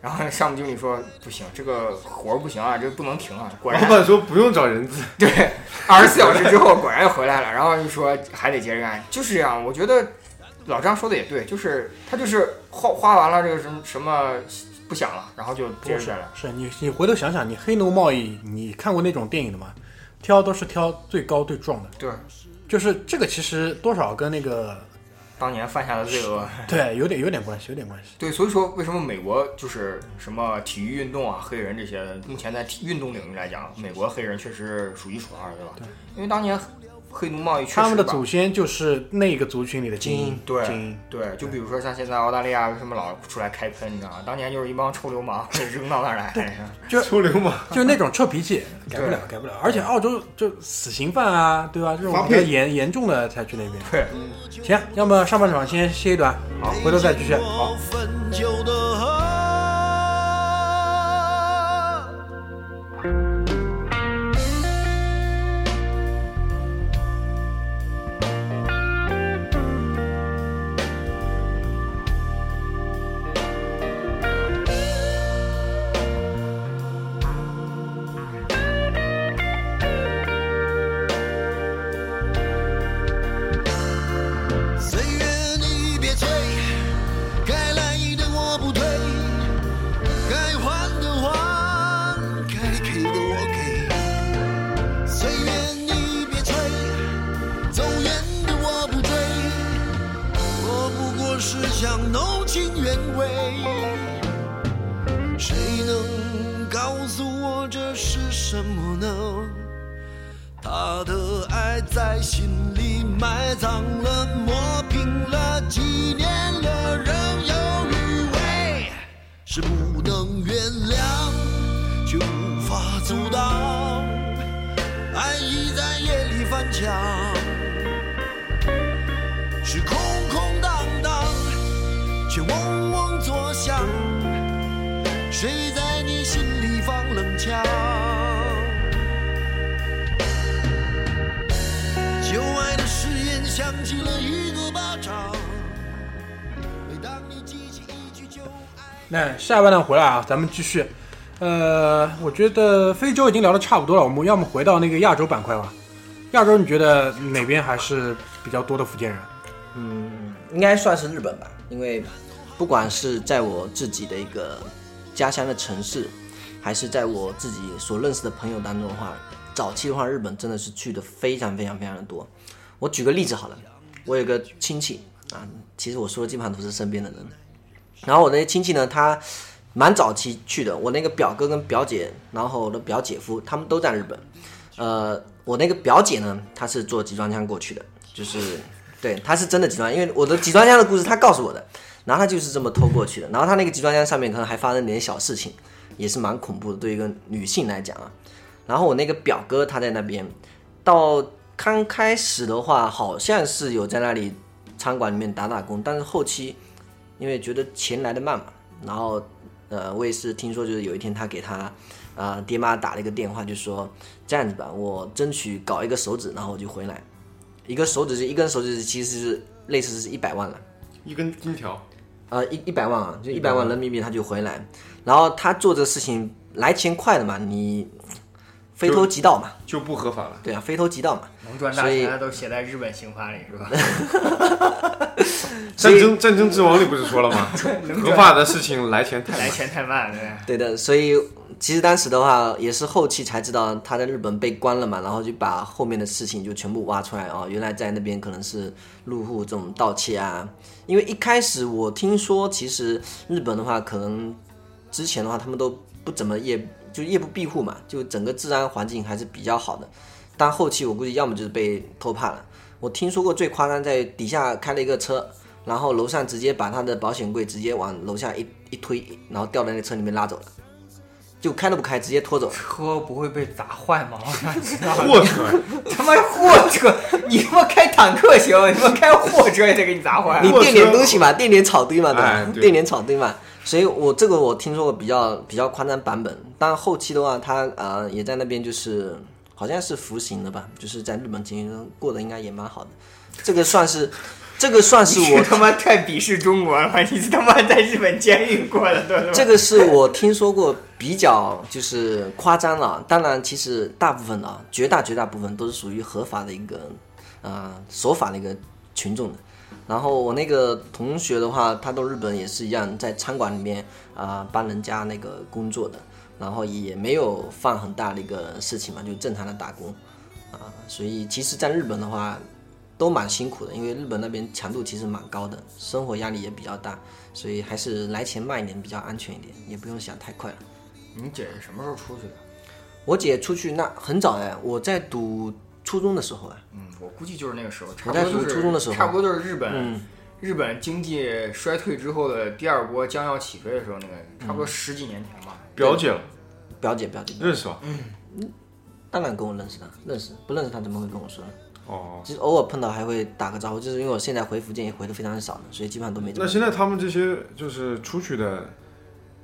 然后项目经理说不行，这个活儿不行啊，这不能停啊。果然老板说不用找人资，[LAUGHS] 对，二十四小时之后果然又回来了，然后就说还得接着干，就是这样。我觉得老张说的也对，就是他就是花花完了这个什么什么不想了，然后就接着干了。是你你回头想想，你黑奴贸易，你看过那种电影的吗？挑都是挑最高最壮的，对，就是这个其实多少跟那个当年犯下的罪恶。[LAUGHS] 对有点有点关系，有点关系。对，所以说为什么美国就是什么体育运动啊，黑人这些，目前在体运动领域来讲，美国黑人确实是数一数二，对吧？对，因为当年黑奴贸易确实他们的祖先就是那个族群里的精英，对精英。对，就比如说像现在澳大利亚为什么老出来开喷，你知道吗？当年就是一帮臭流氓 [LAUGHS] 扔到那儿来，臭流氓。就那种臭脾气，[LAUGHS] 改不了，改不了。而且澳洲就死刑犯啊，对吧？这种比较严严重的才去那边。对，行，要么上半场先歇一段，好，回头再继续。好，下半段回来啊，咱们继续。呃，我觉得非洲已经聊得差不多了，我们要么回到那个亚洲板块吧。亚洲你觉得哪边还是比较多的福建人？嗯应该算是日本吧，因为不管是在我自己的一个家乡的城市，还是在我自己所认识的朋友当中的话，早期的话，日本真的是去的非常非常非常的多。我举个例子好了，我有个亲戚啊，其实我说的基本上都是身边的人。然后我那些亲戚呢，他蛮早期去的，我那个表哥跟表姐，然后我的表姐夫，他们都在日本。呃，我那个表姐呢，她是坐集装箱过去的，就是对，她是真的集装箱，因为我的集装箱的故事她告诉我的，然后她就是这么偷过去的，然后她那个集装箱上面可能还发生点小事情，也是蛮恐怖的，对一个女性来讲啊。然后我那个表哥他在那边，到刚开始的话好像是有在那里餐馆里面打打工，但是后期因为觉得钱来的慢嘛，然后呃，我也是听说，就是有一天他给他呃爹妈打了一个电话，就说这样子吧，我争取搞一个手指，然后我就回来。一个手指是一根手指，其实是类似是一百万了，一根金条，呃一一百万啊，就一百万人民币他就回来。然后他做这个事情来钱快的嘛，你非偷即盗嘛，就不合法了。对啊，非偷即盗嘛。能赚大所以钱的都写在日本刑法里是吧？[LAUGHS] 战争战争之王里不是说了吗？[LAUGHS] 合法的事情来钱太来。钱太慢，对。对的，所以其实当时的话也是后期才知道他在日本被关了嘛，然后就把后面的事情就全部挖出来哦，原来在那边可能是入户这种盗窃啊。因为一开始我听说，其实日本的话，可能之前的话他们都不怎么夜就夜不闭户嘛，就整个治安环境还是比较好的。但后期我估计要么就是被偷怕了。我听说过最夸张，在底下开了一个车，然后楼上直接把他的保险柜直接往楼下一一推，然后掉在那个车里面拉走了，就开都不开，直接拖走了。车不会被砸坏吗？我想知道。货车，[LAUGHS] 他妈货车，你他妈开坦克行，你他妈开货车也得给你砸坏。你垫点东西嘛，垫点草堆嘛，对吧？垫点草堆嘛。所以我这个我听说过比较比较夸张版本，但后期的话，他呃也在那边就是好像是服刑了吧，就是在日本监狱中过得应该也蛮好的。这个算是，这个算是我 [LAUGHS] 你他妈太鄙视中国了吧！你他妈在日本监狱过的这个是我听说过比较就是夸张了，当然其实大部分的啊，绝大绝大部分都是属于合法的一个呃守法的一个群众的。然后我那个同学的话，他到日本也是一样，在餐馆里面啊、帮人家那个工作的，然后也没有犯很大的一个事情嘛，就正常的打工啊、所以其实在日本的话都蛮辛苦的，因为日本那边强度其实蛮高的，生活压力也比较大，所以还是来钱慢一点比较安全一点，也不用想太快了。你姐是什么时候出去的？我姐出去那很早哎，我在读初中的时候啊，嗯，我估计就是那个时候，差不多就是初中的时候差不多就是日本、嗯日本经济衰退之后的第二波将要起飞的时候，那个差嗯不多十几年前吧。表姐了，表姐表姐，认识吧？嗯当然跟我认识的，认识不认识他怎么会跟我说呢？哦，其实偶尔碰到还会打个招呼，就是因为我现在回福建也回的非常少的，所以基本上都没怎么。那现在他们这些就是出去的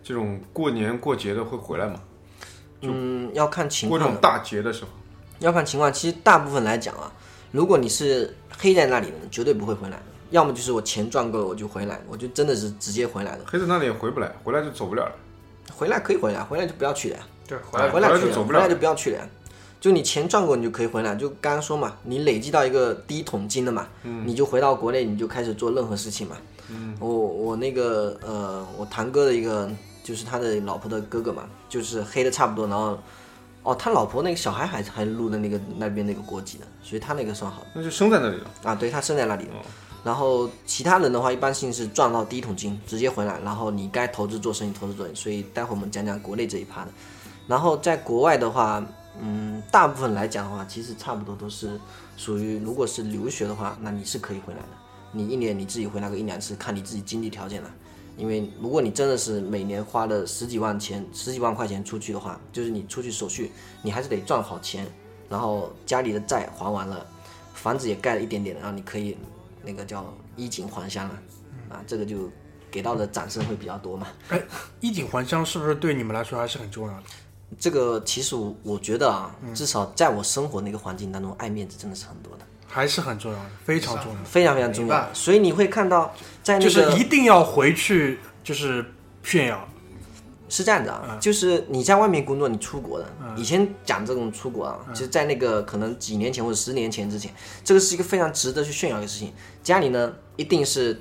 这种过年过节的会回来吗？嗯，要看情况，过这种大节的时候，要看情况。其实大部分来讲啊，如果你是黑在那里的，绝对不会回来的。要么就是我钱赚够了我就回来，我就真的是直接回来的。黑在那里也回不来，回来就走不了了。回来可以回来，回来就不要去了呀。对，回来回来，就走不了回来就不要去了呀。就你钱赚够，你就可以回来。就刚刚说嘛，你累积到一个第一桶金了嘛，你就回到国内，你就开始做任何事情嘛。嗯我我那个呃，我堂哥的一个就是他的老婆的哥哥嘛，就是黑的差不多，然后哦，他老婆那个小孩还还录的那个那边那个国籍的，所以他那个算好的那就生在那里了。啊，对他生在那里然后其他人的话，一般性是赚到第一桶金直接回来，然后你该投资做生意投资做生意。所以待会我们讲讲国内这一趴的。然后在国外的话，嗯，大部分来讲的话，其实差不多都是属于，如果是留学的话，那你是可以回来的。你一年你自己回来个一两次，看你自己经济条件了。因为如果你真的是每年花了十几万钱、十几万块钱出去的话，就是你出去手续，你还是得赚好钱，然后家里的债还完了，房子也盖了一点点，然后你可以那个叫衣锦还乡了，啊，这个就给到的掌声会比较多嘛。衣锦还乡是不是对你们来说还是很重要的？这个其实我我觉得啊，至少在我生活那个环境当中，爱面子真的是很多的，还是很重要的，非常重要。非常非常重要。所以你会看到在那就是一定要回去，就是炫耀。是这样子啊，就是你在外面工作，你出国的，以前讲这种出国啊，其实，在那个可能几年前或者十年前之前，这个是一个非常值得去炫耀的事情。家里呢，一定是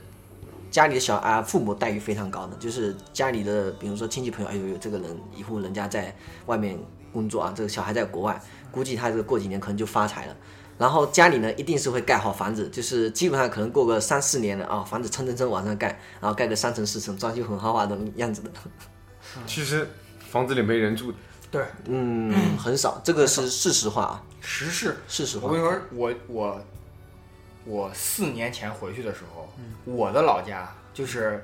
家里的小啊父母待遇非常高的，就是家里的，比如说亲戚朋友，哎呦呦，这个人以后人家在外面工作啊，这个小孩在国外，估计他这个过几年可能就发财了。然后家里呢，一定是会盖好房子，就是基本上可能过个三四年了啊，房子蹭蹭蹭往上盖，然后盖个三层四层，装修很豪华的样子的。[LAUGHS] 其实房子里没人住的，对，嗯，很少，这个是事实话啊，实事。事实话我跟。你说，我我我四年前回去的时候，我的老家就是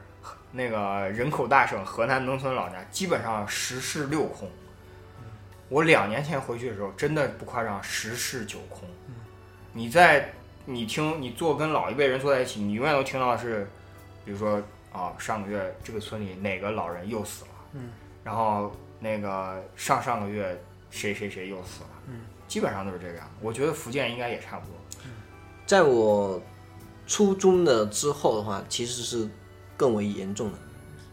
那个人口大省河南农村老家，基本上十室六空。我两年前回去的时候，真的不夸张，十室九空。你在你听你坐跟老一辈人坐在一起，你永远都听到的是，比如说啊，上个月这个村里哪个老人又死了，嗯，然后那个上上个月谁谁谁又死了，嗯，基本上都是这个样。我觉得福建应该也差不多。在我初中的之后的话，其实是更为严重的。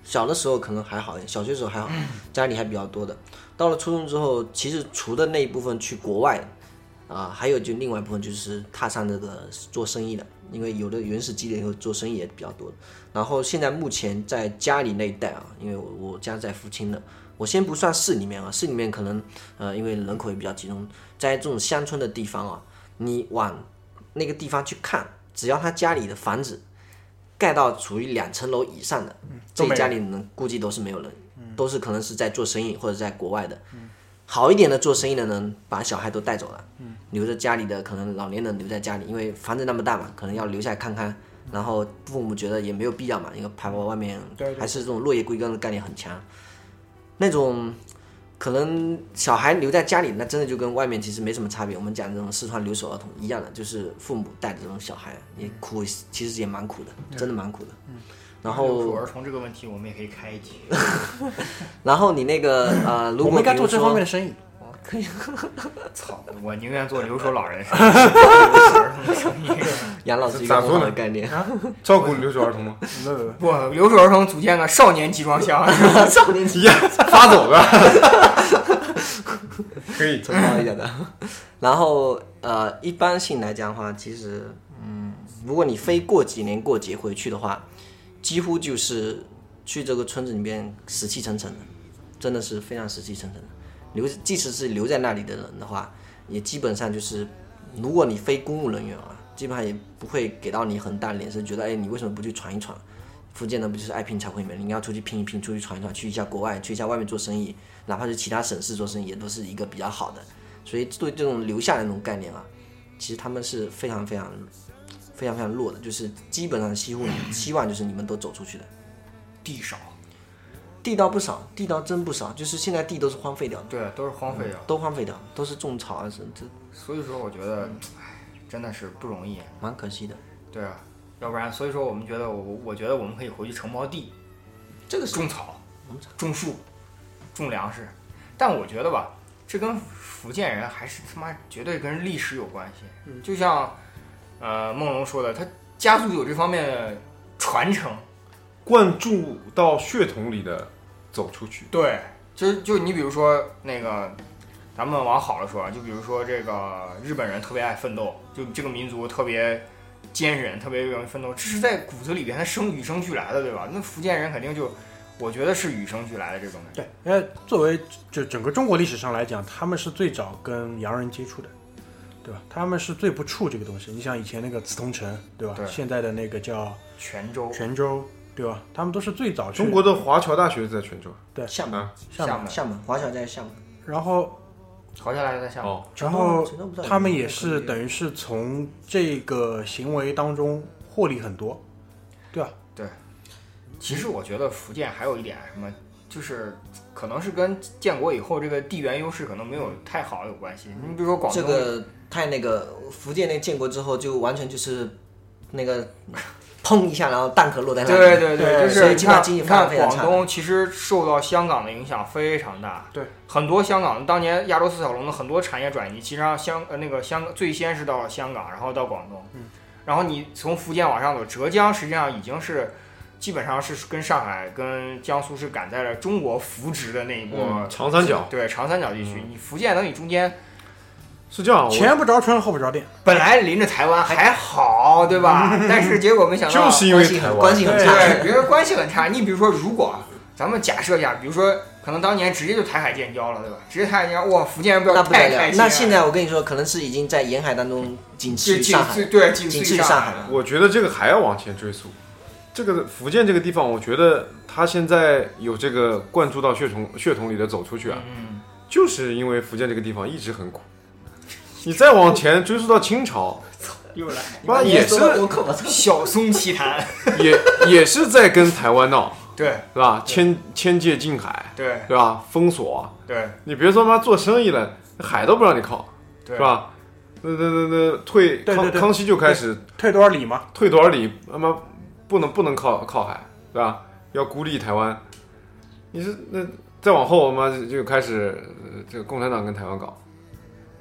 小的时候可能还好一点，小学时候还好，家里还比较多的。到了初中之后，其实除了那一部分去国外，啊，还有就另外一部分就是踏上这个做生意的，因为有的原始积累以后做生意也比较多。然后现在目前在家里那一带啊，因为我我家在福清的，我先不算市里面啊，市里面可能呃因为人口也比较集中，在这种乡村的地方啊，你往那个地方去看，只要他家里的房子盖到处于两层楼以上的，这家里人估计都是没有人，都是可能是在做生意或者在国外的。好一点的做生意的人把小孩都带走了，留着家里的可能老年人留在家里，因为房子那么大嘛，可能要留下来看看。然后父母觉得也没有必要嘛，因为排到外面还是这种落叶归根的概念很强。那种可能小孩留在家里，那真的就跟外面其实没什么差别。我们讲这种四川留守儿童一样的，就是父母带着这种小孩，也苦，其实也蛮苦的，真的蛮苦的。然后，留守儿童这个问题，我们也可以开一集。[LAUGHS] 然后你那个呃，[LAUGHS] 如果我们应该做这方面的生意。可以 [LAUGHS] 操，我宁愿做留守老人留守儿童的生意。养老是一个很好的咋说呢概念。照顾留守儿童吗？不留守儿童组建个少年集装箱，少年集，发走的，可以。承包一点的。然后呃，一般性来讲的话，其实嗯，如果你非过几年过节回去的话，几乎就是去这个村子里面死气沉沉的，真的是非常死气沉沉的。留即使是留在那里的人的话，也基本上就是，如果你非公务人员啊，基本上也不会给到你很大的脸色，觉得哎，你为什么不去闯一闯？福建人不就是爱拼才会美？你要出去拼一拼，出去闯一闯，去一下国外，去一下外面做生意，哪怕是其他省市做生意，也都是一个比较好的。所以对这种留下来那种概念啊，其实他们是非常非常非常非常弱的，就是基本上希望希望就是你们都走出去的。地少，地道不少，地道真不少，就是现在地都是荒废掉的，对，都是荒废掉。都荒废掉，都是种草啊什么，这所以说，我觉得，唉，真的是不容易。蛮可惜的。对啊，要不然，所以说我们觉得，我我觉得我们可以回去承包地，这个是种草、种树、种粮食。但我觉得吧，这跟福建人还是他妈绝对跟历史有关系。就像呃梦龙说的，他家族有这方面的传承。灌注到血统里的，走出去。对，就就你比如说那个，咱们往好了说啊，就比如说这个日本人特别爱奋斗，就这个民族特别坚韧，特别愿意奋斗，这是在骨子里边，他生与生俱来的，对吧？那福建人肯定就，我觉得是与生俱来的这种人。对，因为作为就整个中国历史上来讲，他们是最早跟洋人接触的，对吧？他们是最不怵这个东西。你像以前那个紫铜城，对吧？对现在的那个叫泉州、泉州，对吧？他们都是最早去中国的华侨大学在泉州。厦门，啊，厦门，厦门，厦门，华侨在厦门。然后华侨大学在厦门。哦，然后他们也是等于是从这个行为当中获利很多，对吧？其实我觉得福建还有一点什么，就是可能是跟建国以后这个地缘优势可能没有太好有关系。你比如说广东，这个太那个福建那建国之后就完全就是那个 [LAUGHS] 砰一下，然后蛋壳落在那里。对对对，就所以是你看，基本上经济你看发展非常差广东其实受到香港的影响非常大。对，很多香港当年亚洲四小龙的很多产业转移，其实上香呃那个香最先是到香港，然后到广东，嗯，然后你从福建往上走，浙江实际上已经是基本上是跟上海跟江苏是赶在了中国扶植的那一波。嗯。长三角。对长三角地区，你福建等你中间是这样，我前不着村后不着店，本来临着台湾还好，对吧？[LAUGHS] 但是结果没想到就是因为关系很台湾关系很差。对，比如说关系很差。你比如说，如果咱们假设一下，比如说可能当年直接就台海建交了，对吧？直接台海建交，哇，福建人不要那不得了！太开心那现在我跟你说，可能是已经在沿海当中仅次于上海，对仅仅次于上海海了。我觉得这个还要往前追溯。这个福建这个地方，我觉得他现在有这个灌注到血统血统里的走出去啊，嗯，就是因为福建这个地方一直很苦。你再往前追溯到清朝，又来妈也是我口我操！小松奇谈，[LAUGHS] 也也是在跟台湾闹，对是吧？迁迁界近海，对对吧？封锁，对你别说妈做生意了，海都不让你靠，对，是？吧？那那那那退康康熙就开始退多少里嘛？退多少里，他妈不能不能靠靠海，对吧？要孤立台湾。你是那再往后，我妈就开始、呃这个共产党跟台湾搞。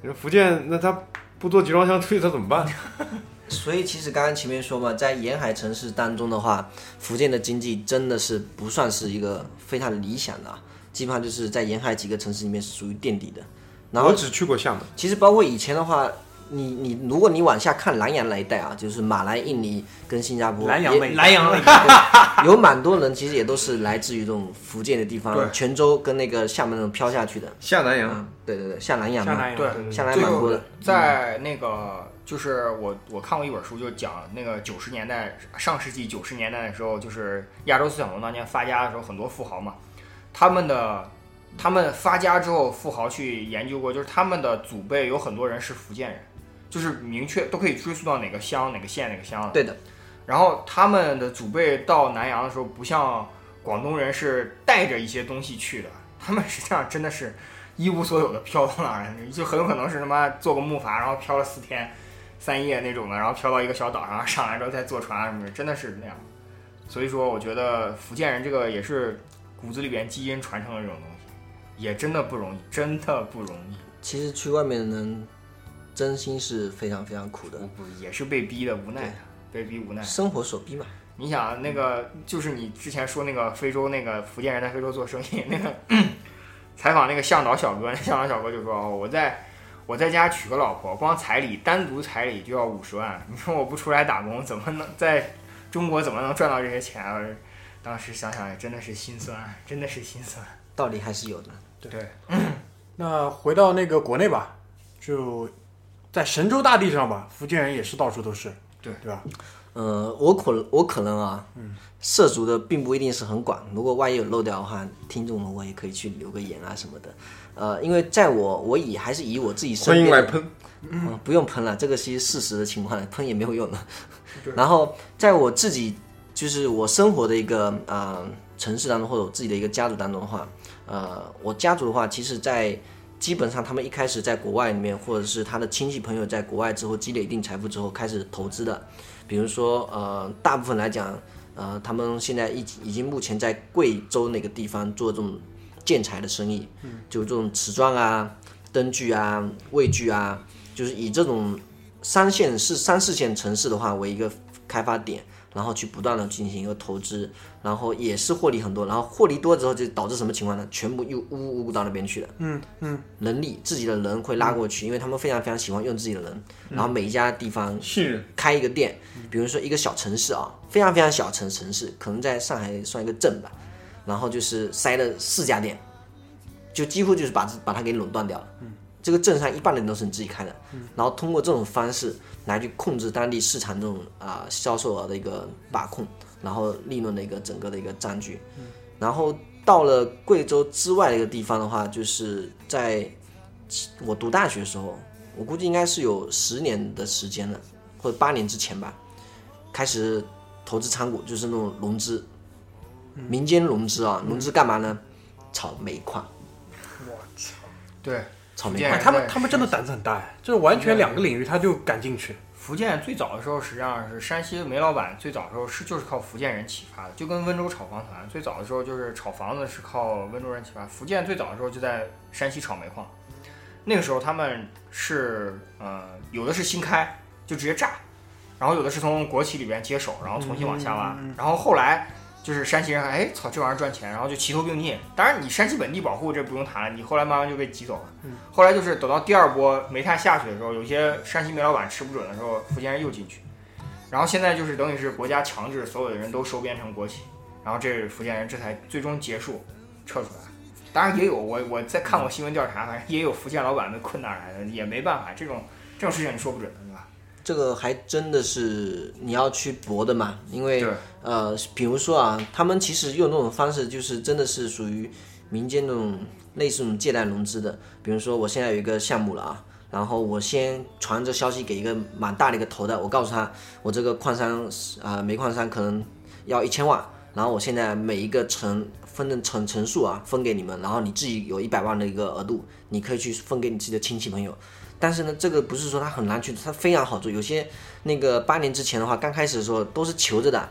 你说福建那他不做集装箱出去，他怎么办？[LAUGHS] 所以其实刚刚前面说嘛，在沿海城市当中的话，福建的经济真的是不算是一个非常理想的啊，基本上就是在沿海几个城市里面是属于垫底的。然后我只去过厦门，其实包括以前的话，你你如果你往下看南洋那一带啊，就是马来、印尼跟新加坡，南洋那一南洋那个，有蛮多人其实也都是来自于这种福建的地对方，泉州跟那个厦门那种飘下去的。下南洋。嗯，对对对，下南洋嘛，下南洋对。对下南洋蛮多的。在那个就是我我看过一本书，就讲那个九十年代上世纪九十年代的时候，就是亚洲四小龙当年发家的时候，很多富豪嘛，他们的他们发家之后，富豪去研究过，就是他们的祖辈有很多人是福建人，就是明确都可以追溯到哪个乡、哪个县、哪个乡了。对的，然后他们的祖辈到南洋的时候，不像广东人是带着一些东西去的，他们实际上真的是一无所有的飘到哪儿来，就很有可能是他妈坐个木筏，然后飘了四天三夜那种的，然后飘到一个小岛上，上来之后再坐船啊什么的，真的是那样。所以说，我觉得福建人这个也是骨子里边基因传承的这种东西，也真的不容易，真的不容易。其实去外面的人，真心是非常非常苦的不，也是被逼的无奈，被逼无奈。生活所逼嘛。你想那个，就是你之前说那个非洲那个福建人在非洲做生意，[LAUGHS] 那个采访那个向导小哥，那向导小哥就说：“哦，我在我在家娶个老婆，光彩礼单独彩礼就要五十万，[LAUGHS] 你说我不出来打工，怎么能在中国怎么能赚到这些钱啊？”当时想想也真的是心酸，真的是心酸。道理还是有的。对，那回到那个国内吧，就在神州大地上吧，福建人也是到处都是，对对吧？呃，我可我可能啊，涉足的并不一定是很广。如果万一有漏掉的话，听众们我也可以去留个言啊什么的。呃，因为在我我以还是以我自己身边欢迎来喷。嗯，不用喷了，这个是事实的情况，喷也没有用的。然后在我自己就是我生活的一个呃城市当中，或者我自己的一个家族当中的话，呃，我家族的话，其实在基本上他们一开始在国外里面，或者是他的亲戚朋友在国外之后积累一定财富之后开始投资的，比如说呃，大部分来讲，呃，他们现在已已经目前在贵州那个地方做这种建材的生意，就这种瓷砖啊、灯具啊、卫具啊，就是以这种三线是三四线城市的话为一个开发点，然后去不断的进行一个投资，然后也是获利很多，然后获利多之后就导致什么情况呢？全部又呜呜到那边去了。嗯嗯，人力自己的人会拉过去，因为他们非常非常喜欢用自己的人，然后每一家地方是，开一个店，比如说一个小城市啊，非常非常小城城市，可能在上海算一个镇吧，然后就是塞了四家店，就几乎就是把把它给垄断掉了。这个镇上一半的人都是你自己开的，然后通过这种方式来去控制当地市场这种啊、销售额的一个把控，然后利润的一个整个的一个占据，然后到了贵州之外的一个地方的话，就是在我读大学的时候，我估计应该是有十年的时间了，或者八年之前吧，开始投资参股，就是那种融资，民间融资啊，融资干嘛呢？炒煤矿。我操，对他们他们真的胆子很大哎，就是完全两个领域他就敢进去。福建最早的时候，实际上是山西煤老板最早的时候是就是靠福建人启发的，就跟温州炒房团最早的时候就是炒房子是靠温州人启发。福建最早的时候就在山西炒煤矿，那个时候他们是呃有的是新开就直接炸，然后有的是从国企里边接手，然后重新往下挖，然后后来就是山西人看哎操这玩意儿赚钱，然后就齐头并进。当然你山西本地保护这不用谈了，你后来慢慢就被挤走了。后来就是等到第二波煤炭下去的时候，有些山西煤老板吃不准的时候，福建人又进去，然后现在就是等于是国家强制所有的人都收编成国企，然后这福建人这才最终结束撤出来。当然也有我我在看过新闻调查，反正也有福建老板被困那来的，也没办法，这种这种事情你说不准？这个还真的是你要去搏的嘛，因为呃，比如说啊，他们其实用那种方式，就是真的是属于民间那种类似那种借贷融资的。比如说我现在有一个项目了啊，然后我先传这消息给一个蛮大的一个头的，我告诉他我这个矿山啊、煤矿山可能要一千万，然后我现在每一个层分的层层数啊分给你们，然后你自己有一百万的一个额度，你可以去分给你自己的亲戚朋友。但是呢，这个不是说它很难去，它非常好做。有些那个八年之前的话，刚开始的时候都是求着的，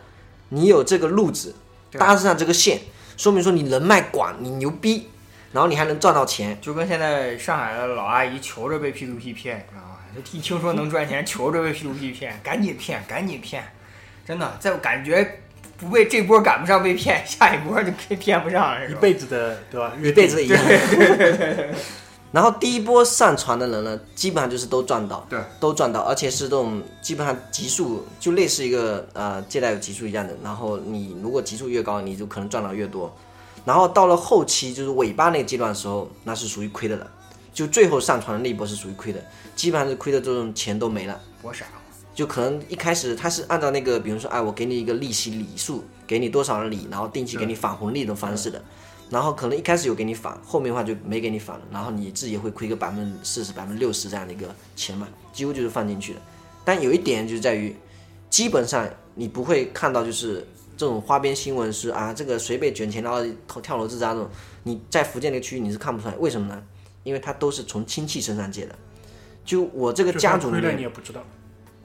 你有这个路子，搭上这个线，说明说你人脉广，你牛逼，然后你还能赚到钱。就跟现在上海的老阿姨求着被 P to P 骗，你知道吗？一听说能赚钱，求着被 P to P 骗，赶紧骗，赶紧骗，[LAUGHS] 真的，在我感觉不被这波赶不上被骗，下一波就骗不上了，一辈子的对吧？一辈子的遗憾。然后第一波上船的人呢，基本上就是都赚到，对，都赚到，而且是这种基本上级数就类似一个呃借贷有级数一样的。然后你如果级数越高，你就可能赚到越多。然后到了后期就是尾巴那个阶段的时候，那是属于亏的了。就最后上船的那一波是属于亏的，基本上是亏的这种钱都没了。我傻，就可能一开始他是按照那个，比如说，哎，我给你一个利息礼数，给你多少的礼，然后定期给你返红利的方式的，然后可能一开始有给你返，后面的话就没给你返了，然后你自己会亏个百分之四十、百分之六十这样的一个钱嘛，几乎就是放进去的。但有一点就是在于，基本上你不会看到就是这种花边新闻是啊，这个谁被卷钱然后跳跳楼自杀这种，你在福建那个区域你是看不出来，为什么呢？因为他都是从亲戚身上借的。就我这个家族里面你也不知道，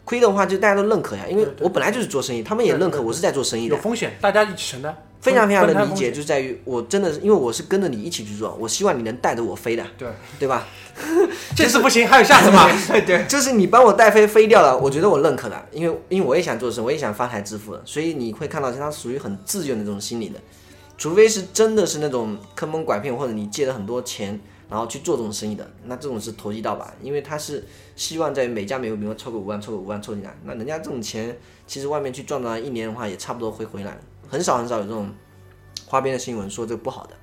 亏的话，就大家都认可呀，因为我本来就是做生意，他们也认可我是在做生意的，有风险，大家一起承担，非常非常的理解，就在于我真的是因为我是跟着你一起去做，我希望你能带着我飞的，对 [LAUGHS] 对吧？[LAUGHS] 这次不行，还有下次嘛？[LAUGHS] 对，就是你帮我带飞飞掉了，我觉得我认可的，因为因为我也想做生意，我也想发财致富的，所以你会看到他属于很自愿的这种心理的，除非是真的是那种坑蒙拐骗或者你借了很多钱。然后去做这种生意的，那这种是投机倒把，因为他是希望在每家每户，比如说抽个五万，抽个五万凑进来，那人家这种钱其实外面去赚赚一年的话，也差不多会回来，很少很少有这种花边的新闻说这个不好的。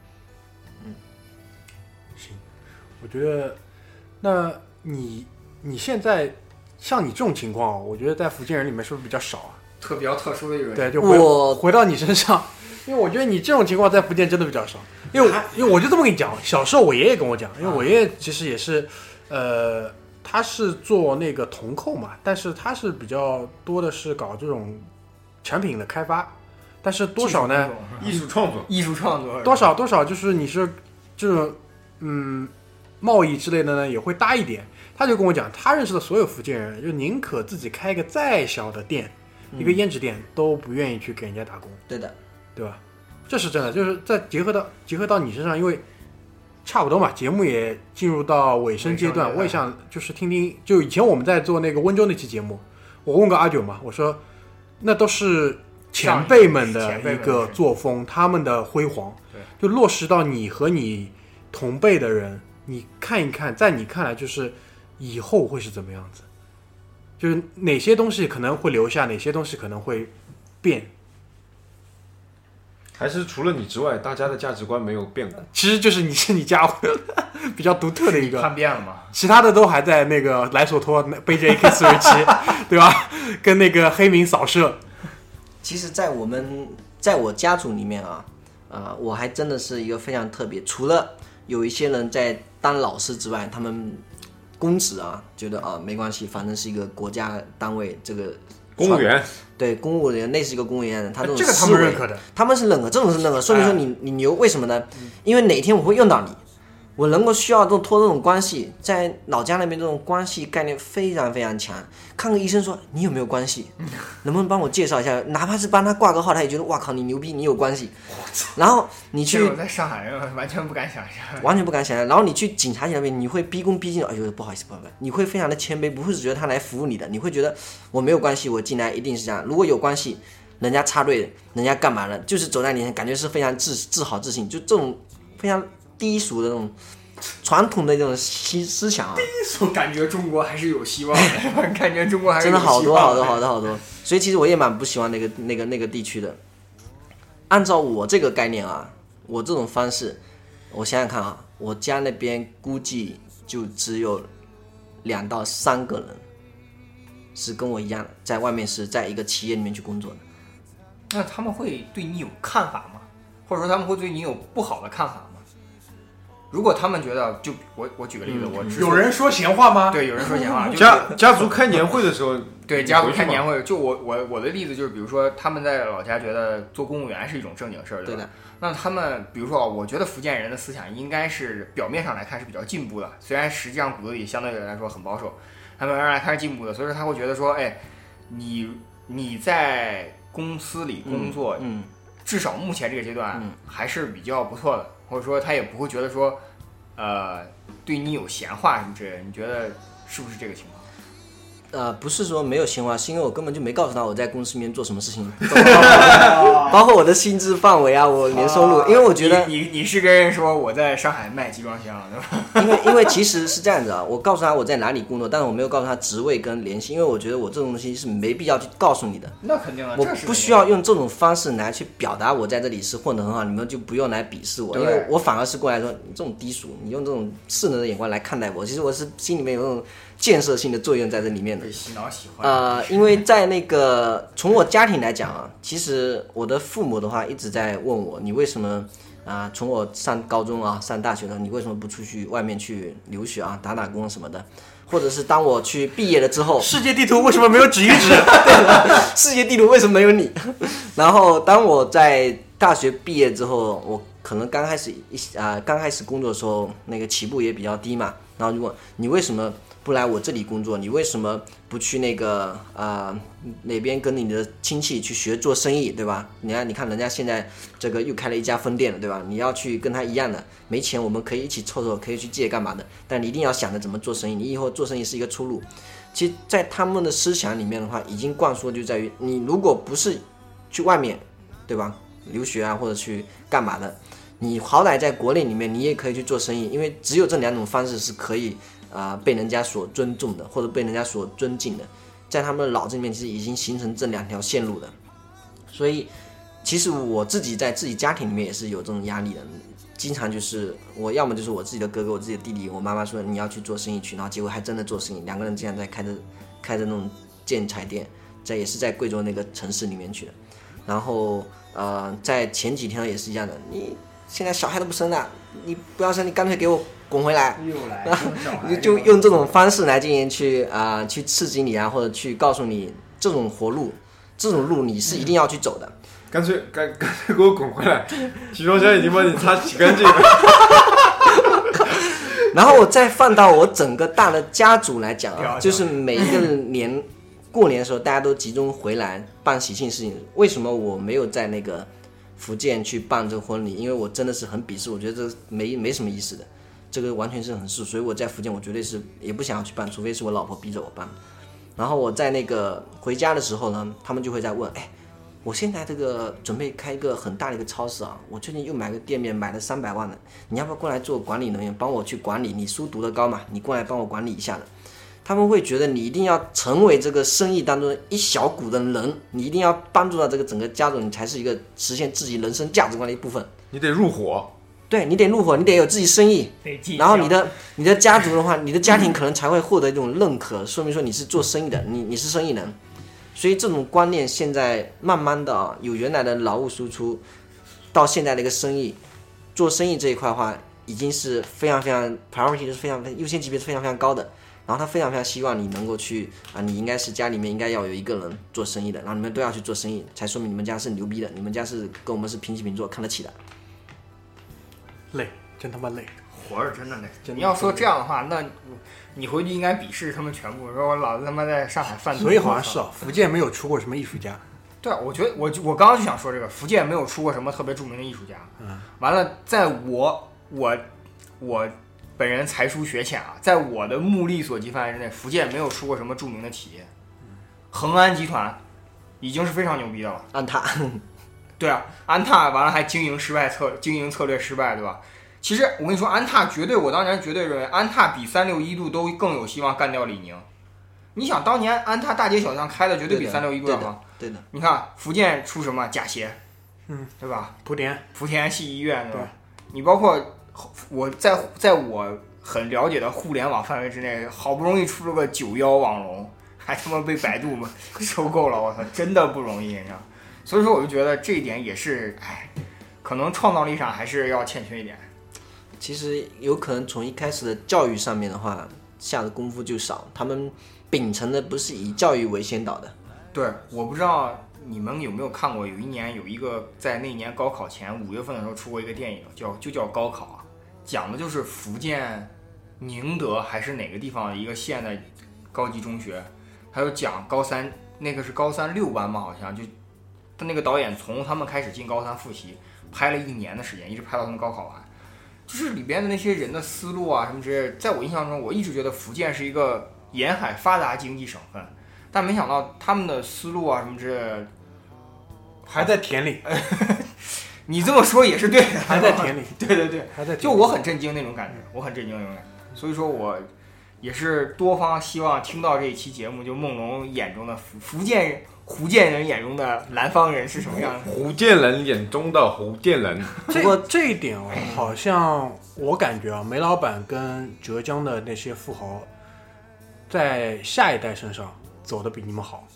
嗯，行我觉得，那你你现在像你这种情况，我觉得在福建人里面是不是比较少啊？特比较特殊的一个人，对，就回我回到你身上，因为我觉得你这种情况在福建真的比较少。因为我因为我就这么跟你讲，小时候我爷爷跟我讲，因为我爷爷其实也是，呃，他是做那个铜扣嘛，但是他是比较多的是搞这种产品的开发，但是多少呢？艺术创作，艺术创作多少多少就是你是这种嗯贸易之类的呢，也会搭一点。他就跟我讲，他认识的所有福建人，就宁可自己开个再小的店，一个胭脂店，都不愿意去给人家打工，对的，对吧？这是真的，就是再结合到结合到你身上，因为差不多嘛，节目也进入到尾声阶段，尾声阶段我也想就是听听，就以前我们在做那个温州那期节目，我问过阿九嘛，我说那都是前辈们的一个作风，他们的辉煌，对，就落实到你和你同辈的人，你看一看，在你看来就是以后会是怎么样子，就是哪些东西可能会留下，哪些东西可能会变。还是除了你之外，大家的价值观没有变过。其实就是你是你家伙 [LAUGHS] 比较独特的一个，叛变了嘛？其他的都还在那个莱索托背着 AK 四十七，对吧？跟那个黑名扫射，其实，在我们在我家族里面啊，呃，我还真的是一个非常特别。除了有一些人在当老师之外，他们公职啊，觉得啊没关系，反正是一个国家单位，这个公务员，对公务人类似一个公务员，他这种这个他们认可的。他们是认可，这种是认可，说明说你你牛，为什么呢？因为哪天我会用到你，我能够需要这种托这种关系，在老家那边这种关系概念非常非常强。看个医生说你有没有关系，[LAUGHS] 能不能帮我介绍一下？哪怕是帮他挂个号，他也觉得哇靠你牛逼，你有关系。然后你去在上海人完全不敢想象。完全不敢想象。然后你去警察局那边，你会毕恭毕敬的，哎呦不好意思，不好意思，你会非常的谦卑，不会是觉得他来服务你的，你会觉得我没有关系，我进来一定是这样。如果有关系，人家插队，人家干嘛了，就是走在你前，感觉是非常自自豪自信，就这种非常低俗的那种传统的那种思思想啊，我感觉中国还是有希望的，感觉中国还是真的有希望好多好多好多好多。所以其实我也蛮不喜欢那个那个那个地区的。按照我这个概念啊，我这种方式，我想想看啊，我家那边估计就只有两到三个人是跟我一样，在外面是在一个企业里面去工作的。那他们会对你有看法吗？或者说他们会对你有不好的看法吗？如果他们觉得，就我我举个例子，我有人说闲话吗？对有人说闲话，[LAUGHS] 家家族开年会的时候，对家族开年会，就我我我的例子就是，比如说他们在老家觉得做公务员是一种正经事儿，吧？对的？那他们比如说啊，我觉得福建人的思想应该是表面上来看是比较进步的，虽然实际上骨子里相对来说很保守，他们让来看是进步的，所以说他会觉得说，哎，你你在公司里工作，嗯，至少目前这个阶段嗯。还是比较不错的，或者说他也不会觉得说，呃，对你有闲话什么之类的，你觉得是不是这个情况？呃，不是说没有闲话，是因为我根本就没告诉他我在公司里面做什么事情，[LAUGHS] 包括我的薪资范围啊，我年收入，因为我觉得你你你是跟人说我在上海卖集装箱，对吧？[LAUGHS] 因为因为其实是这样子啊，我告诉他我在哪里工作，但是我没有告诉他职位跟联系，因为我觉得我这种东西是没必要去告诉你的，那肯定啊，我不需要用这种方式来去表达我在这里是混得很好，你们就不用来鄙视我，因为我反而是过来说你这种低俗，你用这种世人的眼光来看待我，其实我是心里面有那种建设性的作用在这里面的。洗脑喜欢。呃，因为在那个从我家庭来讲啊，其实我的父母的话一直在问我，你为什么啊、从我上高中啊、上大学的时候，你为什么不出去外面去留学啊、打打工什么的？或者是当我去毕业了之后，世界地图为什么没有指一指？[LAUGHS] 世界地图为什么没有你？[LAUGHS] 然后当我在大学毕业之后，我可能刚开始一啊、刚开始工作的时候，那个起步也比较低嘛。然后如果你为什么不来我这里工作？你为什么不去那个啊、哪边跟你的亲戚去学做生意，对吧？你看，你看人家现在这个又开了一家分店了，对吧？你要去跟他一样的，没钱我们可以一起凑凑，可以去借干嘛的？但你一定要想着怎么做生意，你以后做生意是一个出路。其实，在他们的思想里面的话，已经灌输就在于你如果不是去外面，对吧？留学啊，或者去干嘛的，你好歹在国内里面，你也可以去做生意，因为只有这两种方式是可以啊、被人家所尊重的，或者被人家所尊敬的，在他们的脑子里面其实已经形成这两条线路的。所以，其实我自己在自己家庭里面也是有这种压力的。经常就是我要么就是我自己的哥哥，我自己的弟弟，我妈妈说你要去做生意去，然后结果还真的做生意，两个人竟然在开着开着那种建材店，在也是在贵州那个城市里面去的。然后呃，在前几天也是一样的，你现在小孩都不生了，你不要生，你干脆给我滚回来。又来你 [LAUGHS] 就用这种方式来进行去啊、去刺激你啊，或者去告诉你这种活路，这种路你是一定要去走的。干脆干干脆给我滚回来，集装箱已经帮你擦洗干净了。[LAUGHS] 然后我再放到我整个大的家族来讲啊，就是每一个年过年的时候，大家都集中回来办喜庆事情。为什么我没有在那个福建去办这个婚礼？因为我真的是很鄙视，我觉得这没没什么意思的，这个完全是很事。所以我在福建，我绝对是也不想要去办，除非是我老婆逼着我办。然后我在那个回家的时候呢，他们就会在问，哎。我现在这个准备开一个很大的一个超市啊，我最近又买个店面，买了三百万的，你要不要过来做管理人员，帮我去管理？你书读得高嘛，你过来帮我管理一下的。他们会觉得你一定要成为这个生意当中一小股的人，你一定要帮助到这个整个家族，你才是一个实现自己人生价值观的一部分。你得入伙，对你得入伙，你得有自己生意，然后你的你的家族的话，你的家庭可能才会获得一种认可，说明说你是做生意的，你你是生意人。所以这种观念现在慢慢的啊，有原来的劳务输出，到现在的一个生意，做生意这一块的话，已经是非常非常 priority 是非常优先级别是非常非常高的。然后他非常非常希望你能够去啊，你应该是家里面应该要有一个人做生意的，然后你们都要去做生意，才说明你们家是牛逼的，你们家是跟我们是平起平坐，看得起的。累，真他妈累。活着真的累。真的你要说这样的话，那你回去应该鄙视他们全部，说我老子他妈在上海犯罪。所以好像是哦，福建没有出过什么艺术家。对，我觉得我我刚刚就想说这个，福建没有出过什么特别著名的艺术家。嗯，完了，在我我我本人才疏学浅啊，在我的目力所及范围之内，福建没有出过什么著名的企业。恒安集团已经是非常牛逼的了。安踏，对啊，安踏完了还经营失败策经营策略失败，对吧？其实我跟你说，安踏绝对，我当年绝对认为安踏比三六一度都更有希望干掉李宁。你想，当年安踏大街小巷开的绝对比三六一度要好。对的，你看福建出什么假鞋，嗯，对吧？莆田莆田系医院，对吧？对你包括我在在我很了解的互联网范围之内，好不容易出了个九幺网龙，还他妈被百度 [LAUGHS] 收购了，我操，真的不容易，你知道？所以说，我就觉得这一点也是，哎，可能创造力上还是要欠缺一点。其实有可能从一开始的教育上面的话，下的功夫就少，他们秉承的不是以教育为先导的。对，我不知道你们有没有看过，有一年有一个在那年高考前五月份的时候出过一个电影，叫就叫高考啊，讲的就是福建宁德还是哪个地方的一个县的高级中学，还有讲高三那个是高三六班嘛，好像就他那个导演从他们开始进高三复习，拍了一年的时间，一直拍到他们高考完。就是里边的那些人的思路啊什么之类的，在我印象中，我一直觉得福建是一个沿海发达经济省份，但没想到他们的思路啊什么之类的，还在田里，[LAUGHS] 你这么说也是对的，[LAUGHS] 还在田里，[LAUGHS] 对对对，还在就我很震惊那种感觉，我很震惊那种感觉，所以说我也是多方希望听到这一期节目，就梦龙眼中的福福建人、福建人眼中的南方人是什么样的。福建人眼中的福建人，不过这一点哦，好像我感觉啊，煤老板跟浙江的那些富豪，在下一代身上走的比你们好。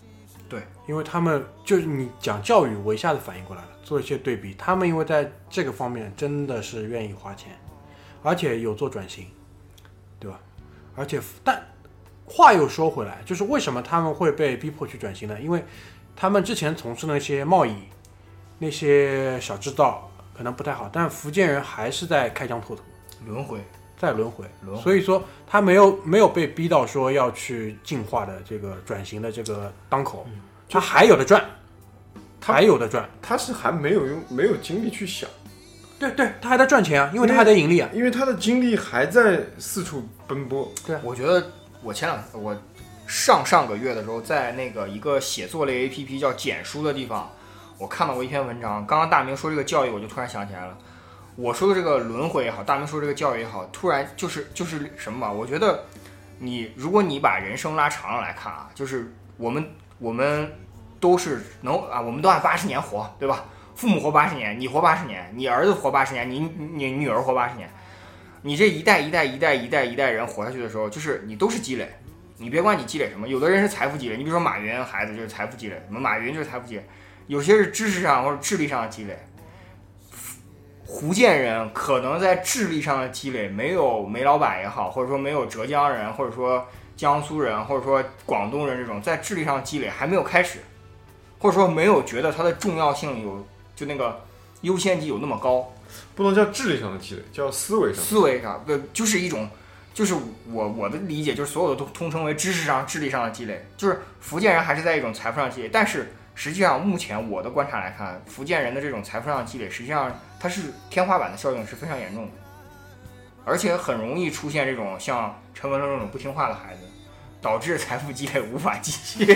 对，因为他们就是你讲教育，我一下子反应过来了，做一些对比，他们因为在这个方面真的是愿意花钱，而且有做转型，对吧？而且但话又说回来，就是为什么他们会被逼迫去转型呢？因为他们之前从事那些贸易、那些小制造可能不太好，但福建人还是在开疆拓土，轮回，在轮回，轮回。所以说他没有没有被逼到说要去进化的这个转型的这个当口，他还有的赚，他还有的赚，他是还没有用没有精力去想，对对，他还在赚钱啊，因为他还在盈利啊，因为他的精力还在四处奔波。对我觉得我前两我上上个月的时候，在那个一个写作类 APP 叫简书的地方，我看到过一篇文章。刚刚大明说这个教育，我就突然想起来了。我说的这个轮回也好，大明说这个教育也好，突然就是就是什么吧？我觉得你如果你把人生拉长了来看啊，就是我们我们都是能啊，我们都按八十年活，对吧？父母活八十年，你活八十年，你儿子活八十年，你你女儿活八十年。你这一代一代一代一代一代人活下去的时候，就是你都是积累，你别管你积累什么，有的人是财富积累，你比如说马云孩子就是财富积累，什么马云就是财富积累，有些是知识上或者智力上的积累。福建人可能在智力上的积累没有煤老板也好，或者说没有浙江人，或者说江苏人，或者说广东人这种在智力上积累还没有开始，或者说没有觉得它的重要性有就那个优先级有那么高。不能叫智力上的积累，叫思维上的。思维上，对，就是一种，就是我我的理解，就是所有的都通称为知识上、智力上的积累。就是福建人还是在一种财富上积累，但是实际上目前我的观察来看，福建人的这种财富上的积累，实际上它是天花板的效应是非常严重的，而且很容易出现这种像陈文龙这种不听话的孩子，导致财富积累无法继续。[LAUGHS]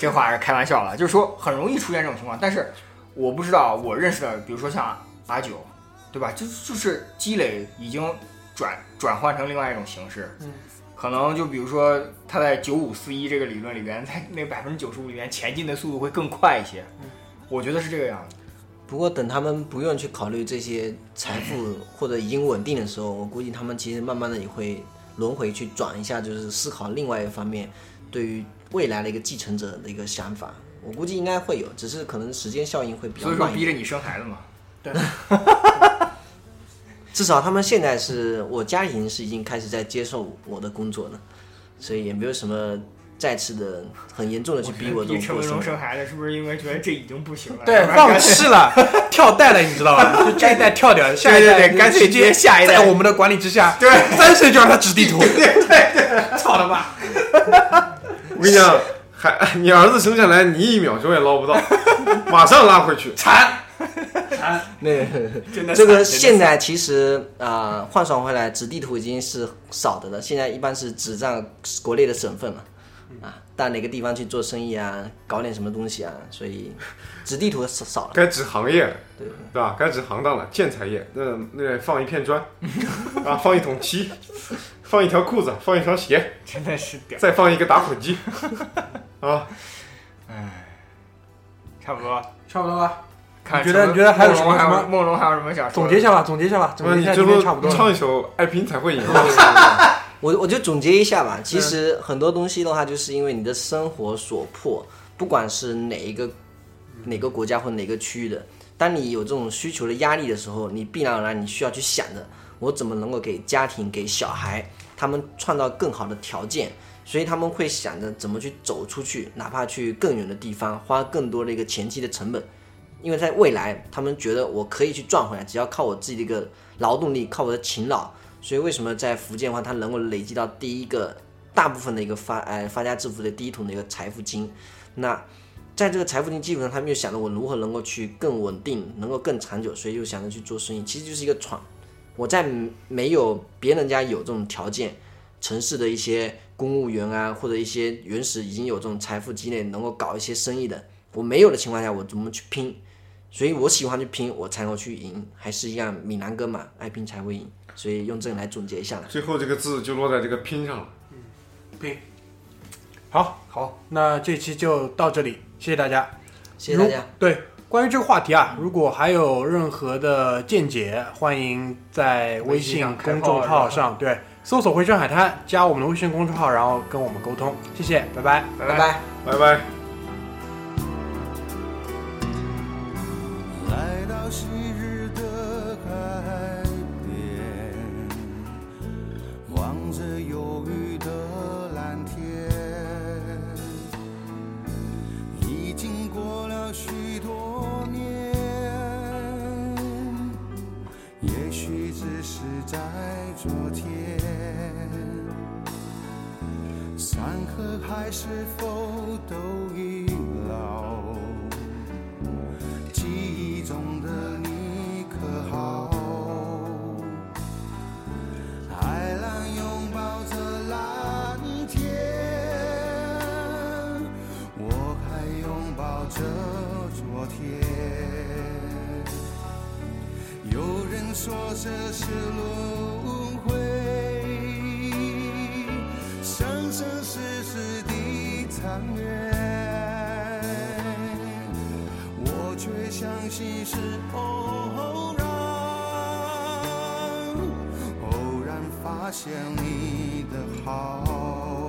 这话是开玩笑了，就是说很容易出现这种情况，但是我不知道我认识的，比如说像阿九，对吧？就就是积累已经转转换成另外一种形式，嗯，可能就比如说他在九五四一这个理论里边，在那百分之九十五里面前进的速度会更快一些，嗯我觉得是这个样子。不过等他们不用去考虑这些财富或者已经稳定的时候，我估计他们其实慢慢的也会轮回去转一下，就是思考另外一方面对于未来的一个继承者的一个想法。我估计应该会有，只是可能时间效应会比较慢所以说。逼着你生孩子嘛，对 [LAUGHS] 至少他们现在是我家庭是已经开始在接受我的工作了，所以也没有什么再次的很严重的去逼我这逼陈文龙种过生孩子，是不是因为觉得这已经不行了？对 [LAUGHS] 放弃了，[LAUGHS] 跳代了，你知道吧？就这一代跳掉，下一代对对对干脆直接直接下一代在我们的管理之下，对三岁就让他指地图，对对对，操他妈！我跟你讲，还你儿子生下来，你一秒钟也捞不到，马上拉回去。惨，[LAUGHS] 那真的这个现在其实啊、呃换算回来，纸地图已经是少的了。现在一般是只占国内的省份了，啊，到哪个地方去做生意啊，搞点什么东西啊，所以纸地图少少了。该指行业了，对对吧？该指行当了，建材业，那那放一片砖，[LAUGHS] 啊，放一桶漆，放一条裤子，放一双鞋，真的是屌，再放一个打火机，[LAUGHS] 啊，差不多。差不多吧。看你觉得你觉得还有什么什么梦龙还有什么想说的？总结一下吧，总结一下吧，总结一下差不多了。唱一首《爱拼才会赢》。[LAUGHS] 我我就总结一下吧，其实很多东西的话，就是因为你的生活所迫，不管是哪一个哪个国家或哪个区域的，当你有这种需求的压力的时候，你必然而然你需要去想着，我怎么能够给家庭、给小孩他们创造更好的条件，所以他们会想着怎么去走出去，哪怕去更远的地方，花更多的一个前期的成本。因为在未来，他们觉得我可以去赚回来，只要靠我自己的一个劳动力，靠我的勤劳。所以为什么在福建的话，它能够累积到第一个大部分的一个发呃发家致富的第一桶的一个财富金？那在这个财富金基础上，他们又想着我如何能够去更稳定，能够更长久，所以又想着去做生意，其实就是一个闯。我在没有别人家有这种条件，城市的一些公务员啊，或者一些原始已经有这种财富积累，能够搞一些生意的，我没有的情况下，我怎么去拼？所以我喜欢去拼，我才能去赢，还是一样闽南歌嘛，爱拼才会赢。所以用这个来总结一下来。最后这个字就落在这个拼上了。嗯，拼好，好，那这期就到这里，谢谢大家。谢谢大家。对，关于这个话题啊，如果还有任何的见解，欢迎在微信公众号上对搜索“回声海滩”，加我们的微信公众号，然后跟我们沟通。谢谢，拜拜。拜拜拜。拜拜。来到昔日昨天，山和海是否都已老？记忆中的你可好？海浪拥抱着蓝天，我还拥抱着昨天。有人说这是轮却相信是偶然，偶然发现你的好。